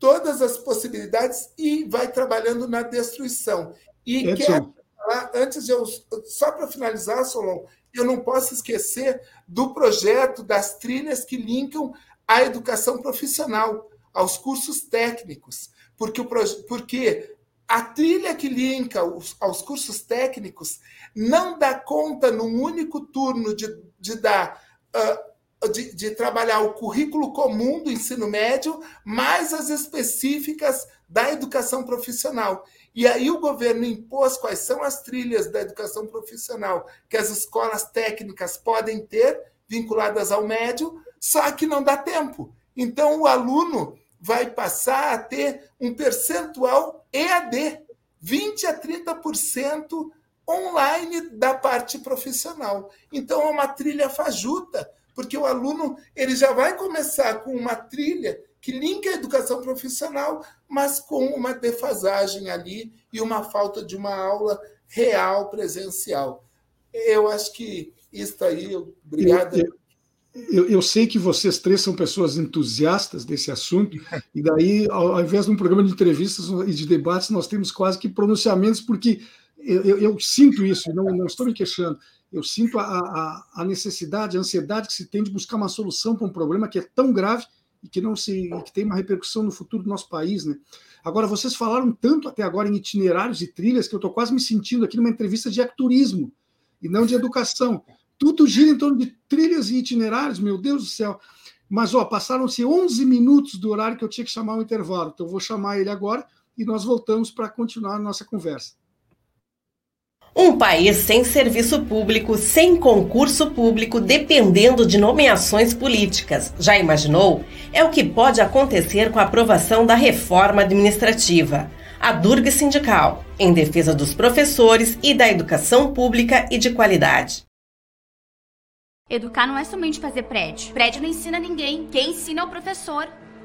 todas as possibilidades e vai trabalhando na destruição. E Edson. quero falar, antes de eu. Só para finalizar, Solon, eu não posso esquecer do projeto das trilhas que linkam a educação profissional, aos cursos técnicos, porque, o, porque a trilha que linka os, aos cursos técnicos não dá conta, num único turno, de, de dar. Uh, de, de, trabalhar o currículo comum do ensino médio, mais as específicas da educação profissional. E aí o governo impôs quais são as trilhas da educação profissional que as escolas técnicas podem ter, vinculadas ao médio, só que não dá tempo. Então o aluno vai passar a ter um percentual EAD, 20 a 30% online da parte profissional. Então é uma trilha fajuta, porque o aluno ele já vai começar com uma trilha que linka a educação profissional, mas com uma defasagem ali e uma falta de uma aula real presencial. Eu acho que isso aí, obrigado. Eu, sei que vocês três são pessoas entusiastas desse assunto, e daí, ao, ao, invés de um programa de entrevistas e de debates, nós temos quase que pronunciamentos, porque eu, eu, eu sinto isso, não, não estou me queixando, eu sinto a, a, a, necessidade, a ansiedade que se tem de buscar uma solução para um problema que é tão grave e que não se que tem uma repercussão no futuro do nosso país, né? Agora vocês falaram tanto até agora em itinerários e trilhas que eu estou quase me sentindo aqui numa entrevista de ecoturismo e não de educação. Tudo gira em torno de trilhas e itinerários, meu Deus do céu. Mas, ó, passaram-se 11 minutos do horário que eu tinha que chamar o intervalo. Então, eu vou chamar ele agora e nós voltamos para continuar a nossa conversa. Um país sem serviço público, sem concurso público, dependendo de nomeações políticas. Já imaginou? É o que pode acontecer com a aprovação da reforma administrativa. A Durga Sindical, em defesa dos professores e da educação pública e de qualidade. Educar não é somente fazer prédio. Prédio não ensina ninguém. Quem ensina é o professor.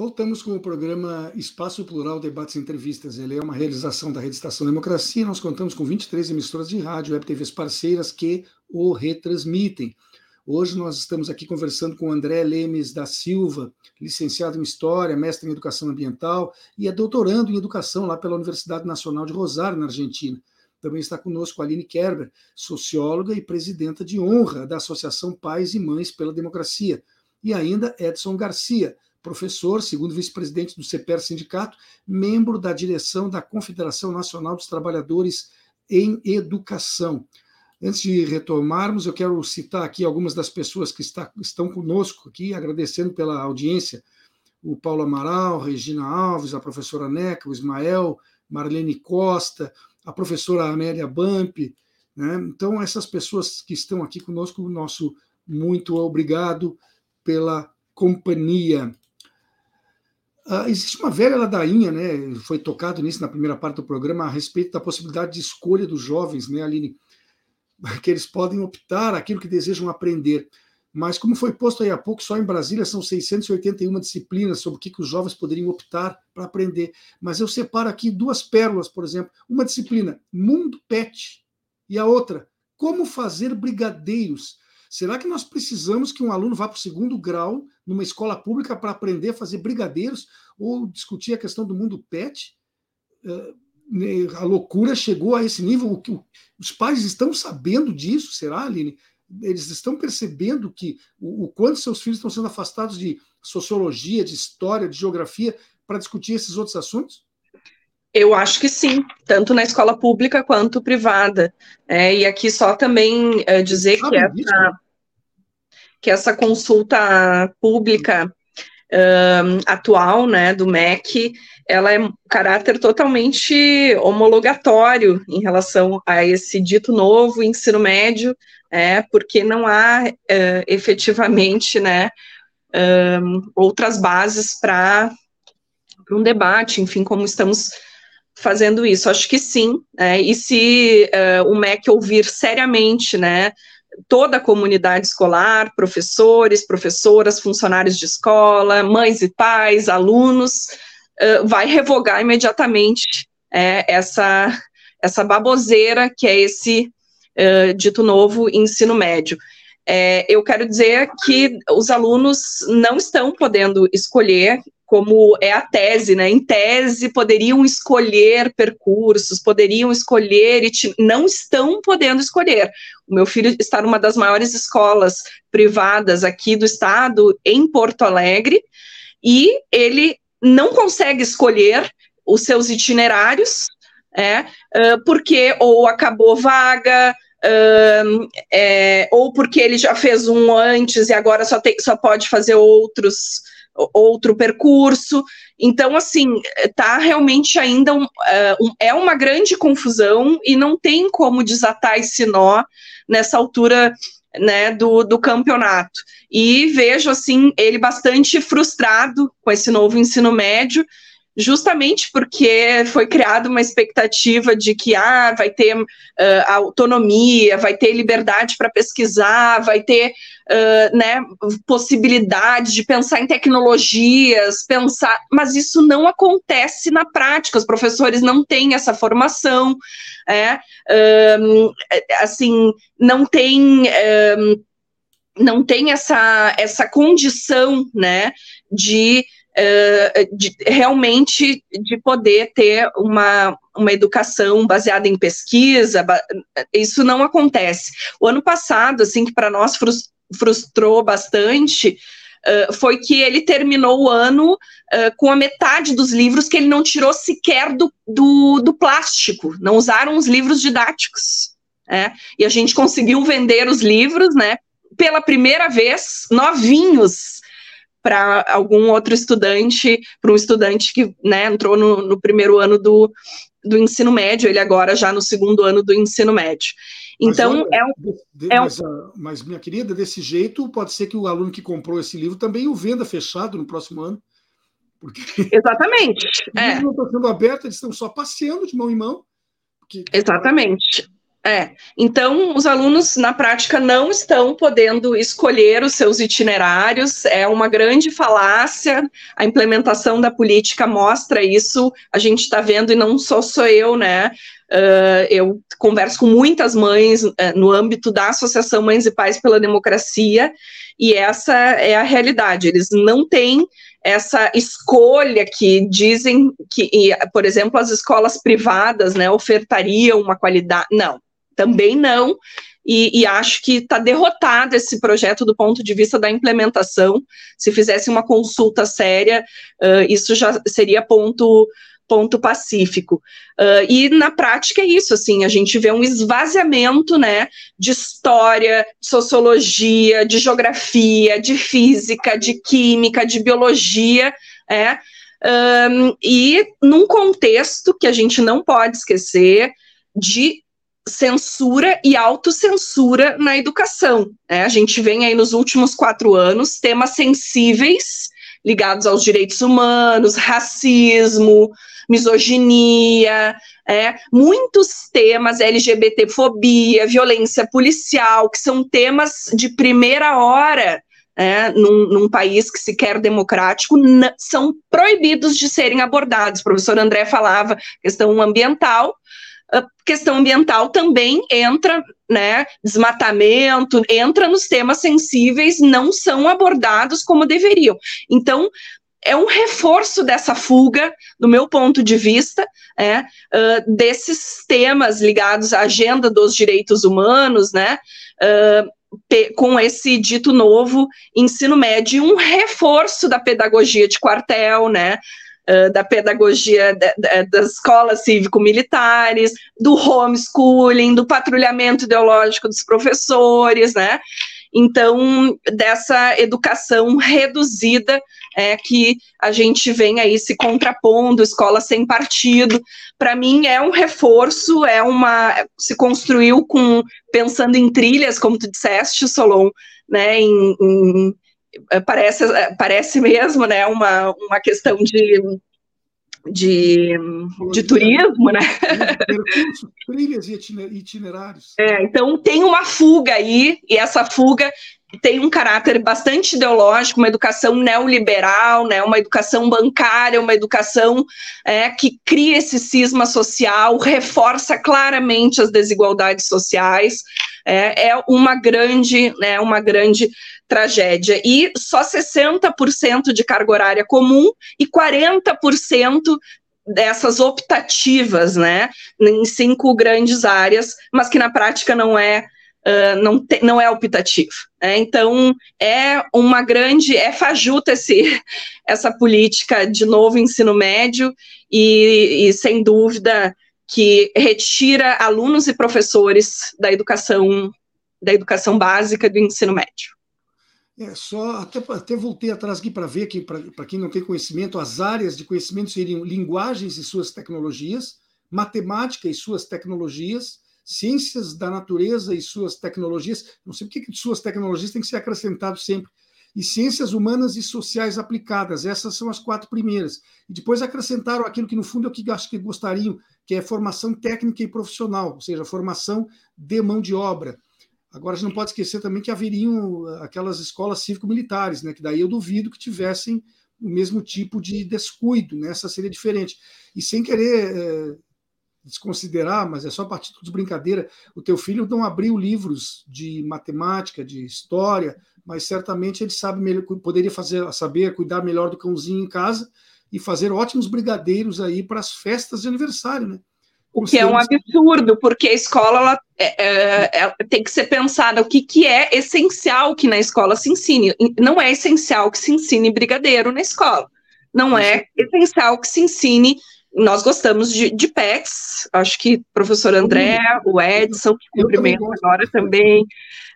Voltamos com o programa Espaço Plural Debates e Entrevistas. Ele é uma realização da Rede Estação Democracia. Nós contamos com 23 emissoras de rádio, web TVs parceiras que o retransmitem. Hoje nós estamos aqui conversando com André Lemes da Silva, licenciado em História, mestre em Educação Ambiental e é doutorando em Educação lá pela Universidade Nacional de Rosário, na Argentina. Também está conosco a Aline Kerber, socióloga e presidenta de honra da Associação Pais e Mães pela Democracia. E ainda Edson Garcia, professor, segundo vice-presidente do CEPER Sindicato, membro da direção da Confederação Nacional dos Trabalhadores em Educação. Antes de retomarmos, eu quero citar aqui algumas das pessoas que está, estão conosco aqui, agradecendo pela audiência. O Paulo Amaral, Regina Alves, a professora Neca, o Ismael, Marlene Costa, a professora Amélia Bamp. Né? Então, essas pessoas que estão aqui conosco, nosso muito obrigado pela companhia. Uh, existe uma velha ladainha, né? Foi tocado nisso na primeira parte do programa a respeito da possibilidade de escolha dos jovens, né, Aline? Que eles podem optar aquilo que desejam aprender. Mas, como foi posto aí há pouco, só em Brasília são 681 disciplinas sobre o que, que os jovens poderiam optar para aprender. Mas eu separo aqui duas pérolas, por exemplo. Uma disciplina, Mundo Pet, e a outra, Como Fazer Brigadeiros. Será que nós precisamos que um aluno vá para o segundo grau numa escola pública para aprender a fazer brigadeiros ou discutir a questão do mundo pet? Eh, né, a loucura chegou a esse nível. Os pais estão sabendo disso, será, Aline? Eles estão percebendo que o, o quanto seus filhos estão sendo afastados de sociologia, de história, de geografia para discutir esses outros assuntos? Eu acho que sim, tanto na escola pública quanto privada. É, e aqui só também é, dizer que essa, que essa consulta pública um, atual, né, do MEC, ela é caráter totalmente homologatório em relação a esse dito novo ensino médio, é, porque não há é, efetivamente, né, um, outras bases para um debate, enfim, como estamos fazendo isso. Acho que sim. É, e se uh, o MEC ouvir seriamente, né, toda a comunidade escolar, professores, professoras, funcionários de escola, mães e pais, alunos, uh, vai revogar imediatamente é, essa, essa baboseira que é esse uh, dito novo ensino médio. É, eu quero dizer que os alunos não estão podendo escolher como é a tese, né? Em tese, poderiam escolher percursos, poderiam escolher e não estão podendo escolher. O meu filho está numa das maiores escolas privadas aqui do estado, em Porto Alegre, e ele não consegue escolher os seus itinerários, é, porque ou acabou vaga, é, ou porque ele já fez um antes e agora só, tem, só pode fazer outros outro percurso. Então, assim, tá realmente ainda um, uh, um, é uma grande confusão e não tem como desatar esse nó nessa altura né, do, do campeonato. E vejo assim ele bastante frustrado com esse novo ensino médio justamente porque foi criada uma expectativa de que ah, vai ter uh, autonomia, vai ter liberdade para pesquisar, vai ter uh, né, possibilidade de pensar em tecnologias, pensar, mas isso não acontece na prática, os professores não têm essa formação, é, um, assim, não tem. Um, não tem essa, essa condição, né, de uh, de, realmente de poder ter uma, uma educação baseada em pesquisa, isso não acontece. O ano passado, assim, que para nós frustrou bastante, uh, foi que ele terminou o ano uh, com a metade dos livros que ele não tirou sequer do, do, do plástico, não usaram os livros didáticos. É, e a gente conseguiu vender os livros, né, pela primeira vez, novinhos, para algum outro estudante, para um estudante que né, entrou no, no, primeiro ano do, do ensino médio, ele agora já no segundo ano do ensino médio. Então, mas, é um. É um... Mas, ah, mas, minha querida, desse jeito, pode ser que o aluno que comprou esse livro também o venda fechado no próximo ano. Porque Exatamente. é. não estão sendo abertos, eles estão só passeando de mão em mão. Porque... Exatamente. É, então os alunos na prática não estão podendo escolher os seus itinerários, é uma grande falácia, a implementação da política mostra isso, a gente está vendo, e não só sou eu, né? Uh, eu converso com muitas mães uh, no âmbito da Associação Mães e Pais pela Democracia, e essa é a realidade, eles não têm essa escolha que dizem que, por exemplo, as escolas privadas né, ofertariam uma qualidade. Não, também não, e, e, acho que está derrotado esse projeto do ponto de vista da implementação. Se fizesse uma consulta séria, uh, isso já seria ponto ponto pacífico. Uh, e na prática é isso, assim, a gente vê um esvaziamento, né, de história, de sociologia, de geografia, de física, de química, de biologia, é, um, e num contexto que a gente não pode esquecer de censura e autocensura na educação. Né? A gente vem aí nos últimos quatro anos temas sensíveis ligados aos direitos humanos, racismo, misoginia, é, muitos temas LGBTfobia, violência policial, que são temas de primeira hora é, num, num, país que se quer democrático, são proibidos de serem abordados. O professor André falava questão ambiental, questão ambiental também entra, né, desmatamento, entra nos temas sensíveis, não são abordados como deveriam. Então, é um reforço dessa fuga, do meu ponto de vista, é, uh, desses temas ligados à agenda dos direitos humanos, né, uh, com esse dito novo ensino médio, um reforço da pedagogia de quartel, né, da pedagogia da, da, das escolas cívico-militares, do homeschooling, do patrulhamento ideológico dos professores, né? Então, dessa educação reduzida é, que a gente vem aí se contrapondo, escola sem partido, para mim é um reforço, é uma se construiu com pensando em trilhas, como tu disseste, Solon, né, em, em parece parece mesmo, né, uma, uma questão de de, de turismo, né? Trilhas e itinerários. É, então tem uma fuga aí, e essa fuga tem um caráter bastante ideológico, uma educação neoliberal, né, uma educação bancária, uma educação é, que cria esse cisma social, reforça claramente as desigualdades sociais, é, é uma grande, né, uma grande tragédia. E só 60% de carga horária comum e 40% dessas optativas, né, em cinco grandes áreas, mas que na prática não é Uh, não, te, não é optativo. Né? Então, é uma grande, é fajuta esse, essa política de novo ensino médio e, e, sem dúvida, que retira alunos e professores da educação, da educação básica do ensino médio. É, só até, até voltei atrás aqui para ver que, para quem não tem conhecimento, as áreas de conhecimento seriam linguagens e suas tecnologias, matemática e suas tecnologias, ciências da natureza e suas tecnologias, não sei por que suas tecnologias tem que ser acrescentado sempre, e ciências humanas e sociais aplicadas, essas são as quatro primeiras. E depois acrescentaram aquilo que, no fundo, é o que acho que gostariam, que é formação técnica e profissional, ou seja, formação de mão de obra. Agora, gente não pode esquecer também que haveriam uh, aquelas escolas cívico-militares, né, que daí eu duvido que tivessem o mesmo tipo de descuido, né? essa seria diferente. E sem querer é, desconsiderar, mas é só a partir de brincadeira, o teu filho não abriu livros de matemática, de história, mas certamente ele sabe melhor, poderia fazer, saber cuidar melhor do cãozinho em casa e fazer ótimos brigadeiros aí para as festas de aniversário, né? O que é um absurdo, porque a escola ela, é, é, é, tem que ser pensada o que, que é essencial que na escola se ensine. Não é essencial que se ensine brigadeiro na escola. Não é essencial que se ensine. Nós gostamos de, de PECs, acho que o professor André, o Edson, que cumprimento agora também,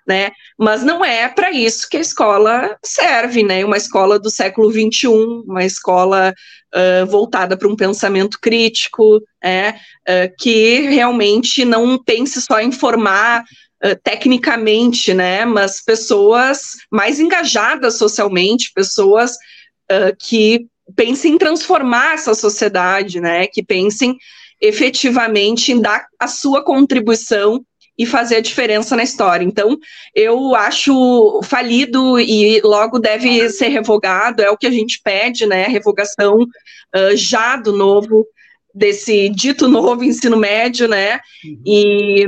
né? Mas não é para isso que a escola serve, né? Uma escola do século XXI, uma escola uh, voltada para um pensamento crítico, é, uh, que realmente não pense só em formar uh, tecnicamente, né? Mas pessoas mais engajadas socialmente, pessoas que pensem em transformar essa sociedade, né? Que pensem efetivamente em dar a sua contribuição e fazer a diferença na história. Então, eu acho falido e logo deve ser revogado, é o que a gente pede, né? Revogação uh, já do novo, desse dito novo ensino médio, né? Uhum. E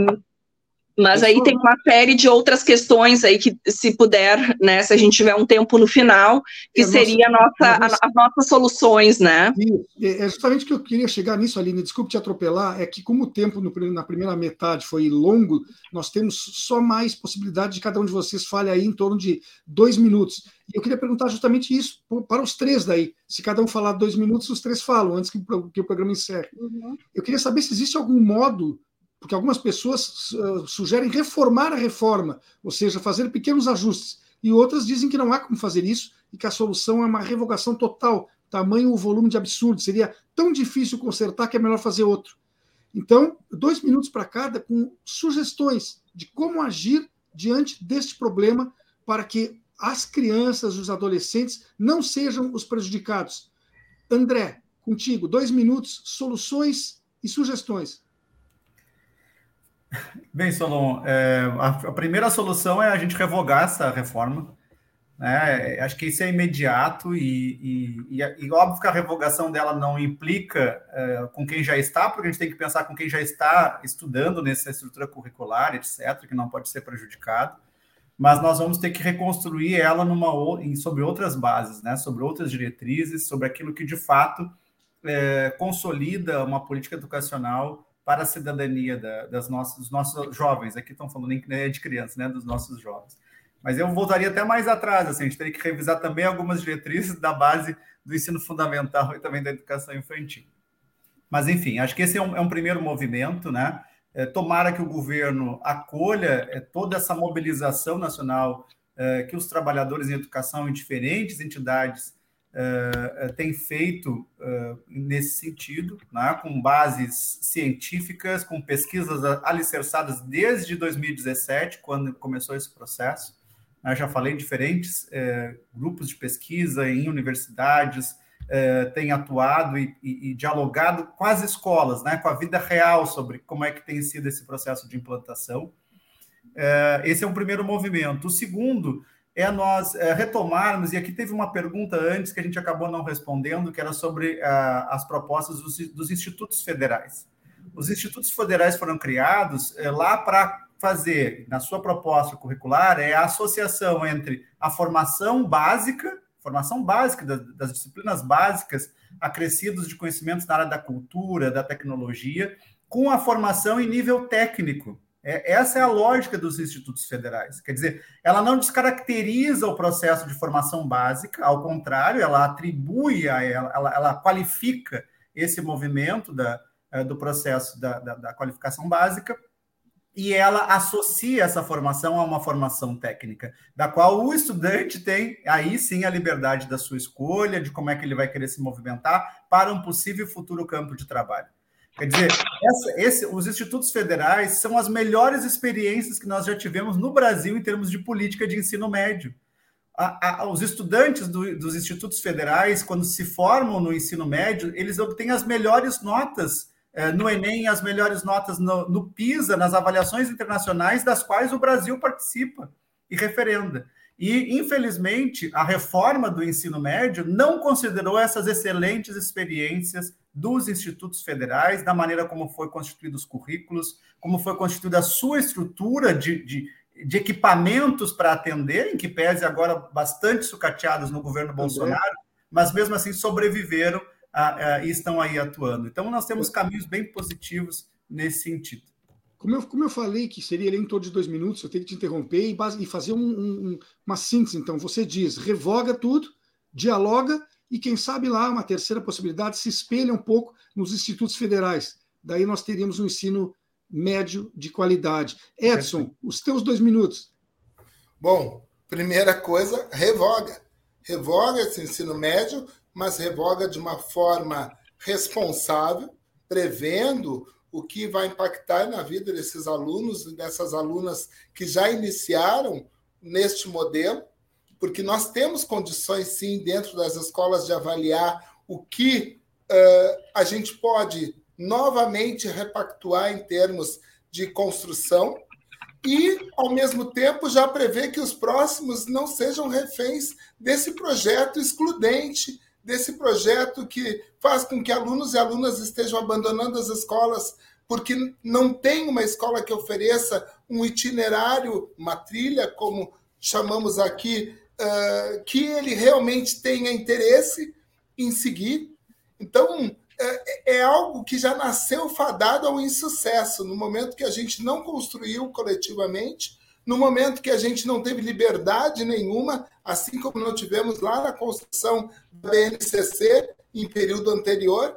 mas aí tem uma série de outras questões aí que, se puder, né, se a gente tiver um tempo no final, que é seria nossa, a nossa, a, as nossas soluções, né? É, justamente que eu queria chegar nisso, Aline, desculpe te atropelar, é que como o tempo no, na primeira metade foi longo, nós temos só mais possibilidade de cada um de vocês fale aí em torno de dois minutos. E eu queria perguntar justamente isso para os três daí. Se cada um falar dois minutos, os três falam, antes que, que o programa encerre. Uhum. Eu queria saber se existe algum modo porque algumas pessoas uh, sugerem reformar a reforma, ou seja, fazer pequenos ajustes, e outras dizem que não há como fazer isso e que a solução é uma revogação total, tamanho o volume de absurdo, seria tão difícil consertar que é melhor fazer outro. Então, dois minutos para cada com sugestões de como agir diante deste problema para que as crianças, os adolescentes não sejam os prejudicados. André, contigo, dois minutos, soluções e sugestões. Bem, Solon, é, a, a, primeira solução é a gente revogar essa reforma. Né? Acho que isso é imediato e, e, e, e óbvio que a revogação dela não implica é, com quem já está, porque a gente tem que pensar com quem já está estudando nessa estrutura curricular, etc., que não pode ser prejudicado. Mas nós vamos ter que reconstruir ela numa, sobre outras bases, né? sobre outras diretrizes, sobre aquilo que de fato é, consolida uma política educacional para a cidadania da, das nossas, dos nossos jovens. Aqui estão falando nem de crianças, né, dos nossos jovens. Mas eu voltaria até mais atrás, assim, a gente teria que revisar também algumas diretrizes da base do ensino fundamental e também da educação infantil. Mas, enfim, acho que esse é um, é um primeiro movimento, né? É, tomara que o governo acolha é, toda essa mobilização nacional é, que os trabalhadores em educação em diferentes entidades é, é, têm feito é, nesse sentido, né? com bases científicas, com pesquisas alicerçadas desde 2017, quando começou esse processo. Eu já falei em diferentes grupos de pesquisa em universidades, tem atuado e, e, e, dialogado com as escolas, né, com a vida real sobre como é que tem sido esse processo de implantação. Esse é um primeiro movimento. O segundo é nós é, retomarmos, e aqui teve uma pergunta antes que a gente acabou não respondendo, que era sobre as propostas dos, dos, institutos federais. Os institutos federais foram criados lá para fazer, na sua proposta curricular, é a associação entre a formação básica formação básica, das, das disciplinas básicas, acrescidos de conhecimentos na área da cultura, da tecnologia, com a formação em nível técnico. É, essa é a lógica dos institutos federais. Quer dizer, ela não descaracteriza o processo de formação básica, ao contrário, ela atribui a ela, ela, ela qualifica esse movimento da, eh, do processo da, da, da qualificação básica e ela associa essa formação a uma formação técnica, da qual o estudante tem aí sim a liberdade da sua escolha, de como é que ele vai querer se movimentar para um possível futuro campo de trabalho. Quer dizer, essa, esse, os institutos federais são as melhores experiências que nós já tivemos no Brasil em termos de política de ensino médio. A, a, os estudantes do, dos institutos federais, quando se formam no ensino médio, eles obtêm as melhores notas é, no Enem as melhores notas no, no, PISA, nas avaliações internacionais, das quais o Brasil participa e referenda. E, infelizmente, a reforma do ensino médio não considerou essas excelentes experiências dos institutos federais, da maneira como foi constituídos os currículos, como foi constituída a sua estrutura de, de, de equipamentos para atender, em que pese agora bastante sucateados no governo Bolsonaro, mas mesmo assim sobreviveram a, a, e estão aí atuando. Então, nós temos caminhos bem positivos nesse sentido. Como eu, como eu falei que seria em torno de dois minutos, eu tenho que te interromper e, base, e fazer um, um, uma síntese. Então, você diz, revoga tudo, dialoga e, quem sabe lá, uma terceira possibilidade, se espelha um pouco nos institutos federais. Daí nós teríamos um ensino médio de qualidade. Edson, os teus dois minutos. Bom, primeira coisa, revoga. Revoga esse ensino médio mas revoga de uma forma responsável, prevendo o que vai impactar na vida desses alunos e dessas alunas que já iniciaram neste modelo, porque nós temos condições, sim, dentro das escolas, de avaliar o que uh, a gente pode novamente repactuar em termos de construção e, ao mesmo tempo, já prever que os próximos não sejam reféns desse projeto excludente desse projeto que faz com que alunos e alunas estejam abandonando as escolas porque não tem uma escola que ofereça um itinerário, uma trilha, como chamamos aqui, uh, que ele realmente tenha interesse em seguir. Então, é, é, algo que já nasceu fadado ao insucesso. No momento que a gente não construiu coletivamente, no momento que a gente não teve liberdade nenhuma, assim como não tivemos lá na construção da BNCC em período anterior,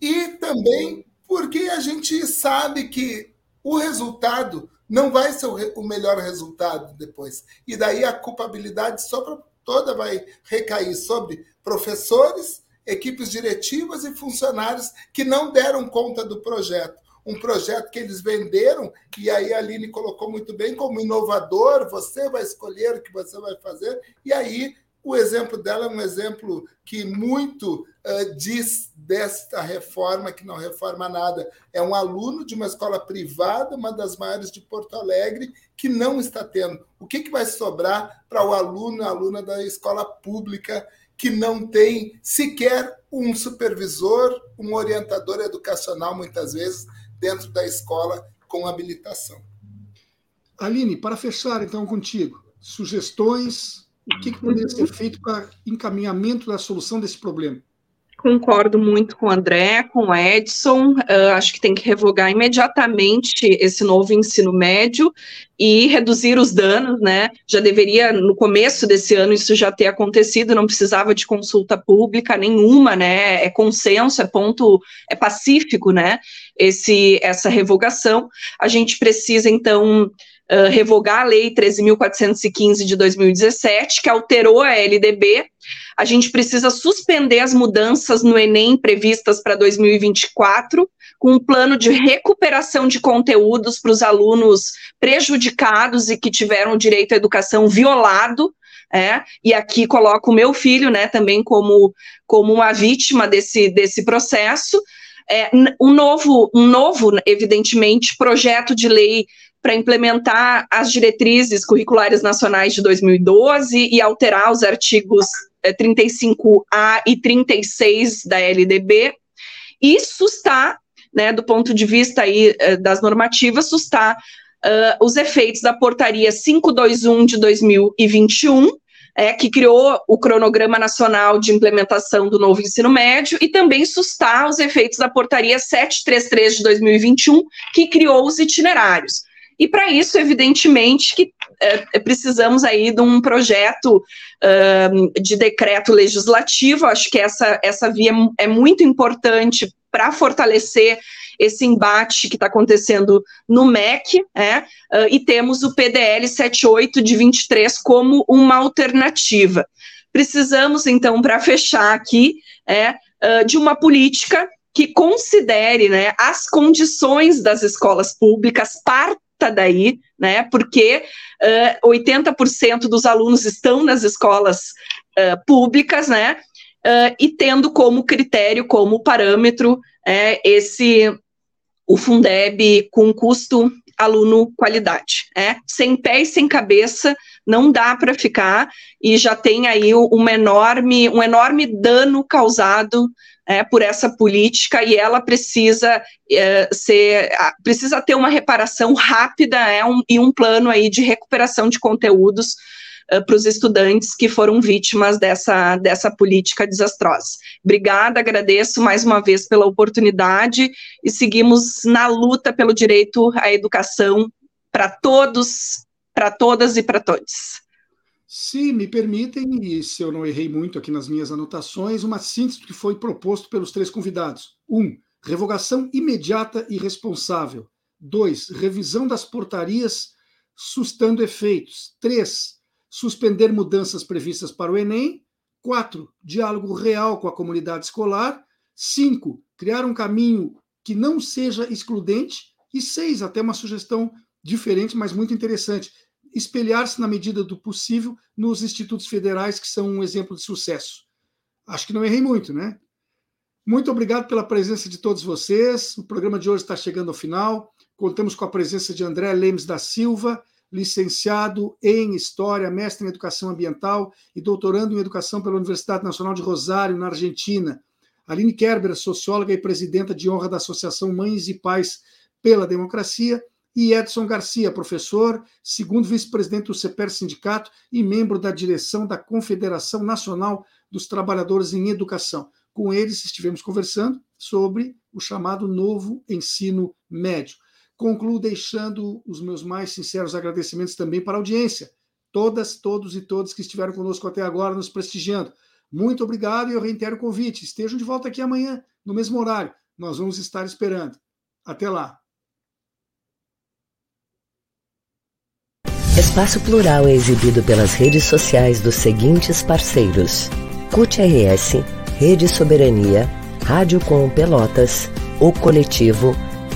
e também porque a gente sabe que o resultado não vai ser o melhor resultado depois. E daí a culpabilidade toda vai recair sobre professores, equipes diretivas e funcionários que não deram conta do projeto um projeto que eles venderam, e aí a Aline colocou muito bem, como inovador, você vai escolher o que você vai fazer, e aí o exemplo dela é um exemplo que muito uh, diz desta reforma, que não reforma nada. É um aluno de uma escola privada, uma das maiores de Porto Alegre, que não está tendo. O que, que vai sobrar para o aluno, a aluna da escola pública, que não tem sequer um supervisor, um orientador educacional, muitas vezes, dentro da escola com habilitação. Aline, para fechar então contigo, sugestões, o que, que poderia ser feito para encaminhamento da solução desse problema? Concordo muito com o André, com o Edson. Uh, acho que tem que revogar imediatamente esse novo ensino médio e reduzir os danos, né? Já deveria, no começo desse ano, isso já ter acontecido, não precisava de consulta pública nenhuma, né? É consenso, é ponto, é pacífico, né? Esse, essa revogação. A gente precisa, então, revogar a Lei 13.415 de 2017, que alterou a LDB. A gente precisa suspender as mudanças no Enem previstas para 2024, com um plano de recuperação de conteúdos para os alunos prejudicados e que tiveram o direito à educação violado. É, e aqui coloco o meu filho, né, também como, como uma vítima desse, desse processo. É, um novo, um novo, evidentemente, projeto de lei para implementar as diretrizes curriculares nacionais de 2012 e alterar os artigos 35A eh, e 36 da LDB. Isso está, né, do ponto de vista aí, eh, das normativas, está uh, os efeitos da portaria 521 de 2021, é, que criou o cronograma nacional de implementação do novo ensino médio, e também sustar os efeitos da portaria 733 de 2021, que criou os itinerários. E para isso, evidentemente, que é, precisamos aí de um projeto uh, de decreto legislativo. Acho que essa, essa via é muito importante para fortalecer esse embate que está acontecendo no MEC, é, uh, e temos o PDL 78 de 23 como uma alternativa. Precisamos, então, para fechar aqui, é, uh, de uma política que considere né, as condições das escolas públicas, parte daí, né? Porque uh, 80% dos alunos estão nas escolas uh, públicas, né? Uh, e tendo como critério, como parâmetro, é, esse o Fundeb com custo aluno qualidade. É? Sem pé e sem cabeça, não dá para ficar, e já tem aí um enorme, um enorme dano causado é, por essa política e ela precisa é, ser, precisa ter uma reparação rápida é, um, e um plano aí de recuperação de conteúdos é, para os estudantes que foram vítimas dessa, dessa política desastrosa. Obrigada, agradeço mais uma vez pela oportunidade e seguimos na luta pelo direito à educação para todos, para todas e para todos. Se me permitem, e se eu não errei muito aqui nas minhas anotações, uma síntese que foi proposto pelos três convidados. Um, revogação imediata e responsável. Dois, revisão das portarias sustando efeitos. Três, suspender mudanças previstas para o Enem. Quatro, diálogo real com a comunidade escolar. Cinco, criar um caminho que não seja excludente. E seis, até uma sugestão diferente, mas muito interessante, espelhar-se na medida do possível nos institutos federais, que são um exemplo de sucesso. Acho que não errei muito, né? Muito obrigado pela presença de todos vocês. O programa de hoje está chegando ao final. Contamos com a presença de André Lemes da Silva, licenciado em História, mestre em Educação Ambiental e doutorando em Educação pela Universidade Nacional de Rosário, na Argentina. Aline Kerber, socióloga e presidenta de honra da Associação Mães e Pais pela Democracia e Edson Garcia, professor, segundo vice-presidente do CEPER Sindicato e membro da direção da Confederação Nacional dos Trabalhadores em Educação. Com eles estivemos conversando sobre o chamado novo ensino médio. Concluo deixando os meus mais sinceros agradecimentos também para a audiência, todas, todos e todos que estiveram conosco até agora, nos prestigiando. Muito obrigado e eu reitero o convite. Estejam de volta aqui amanhã, no mesmo horário. Nós vamos estar esperando. Até lá. Espaço Plural é exibido pelas redes sociais dos seguintes parceiros: CUT RS, Rede Soberania, Rádio Com Pelotas, O Coletivo,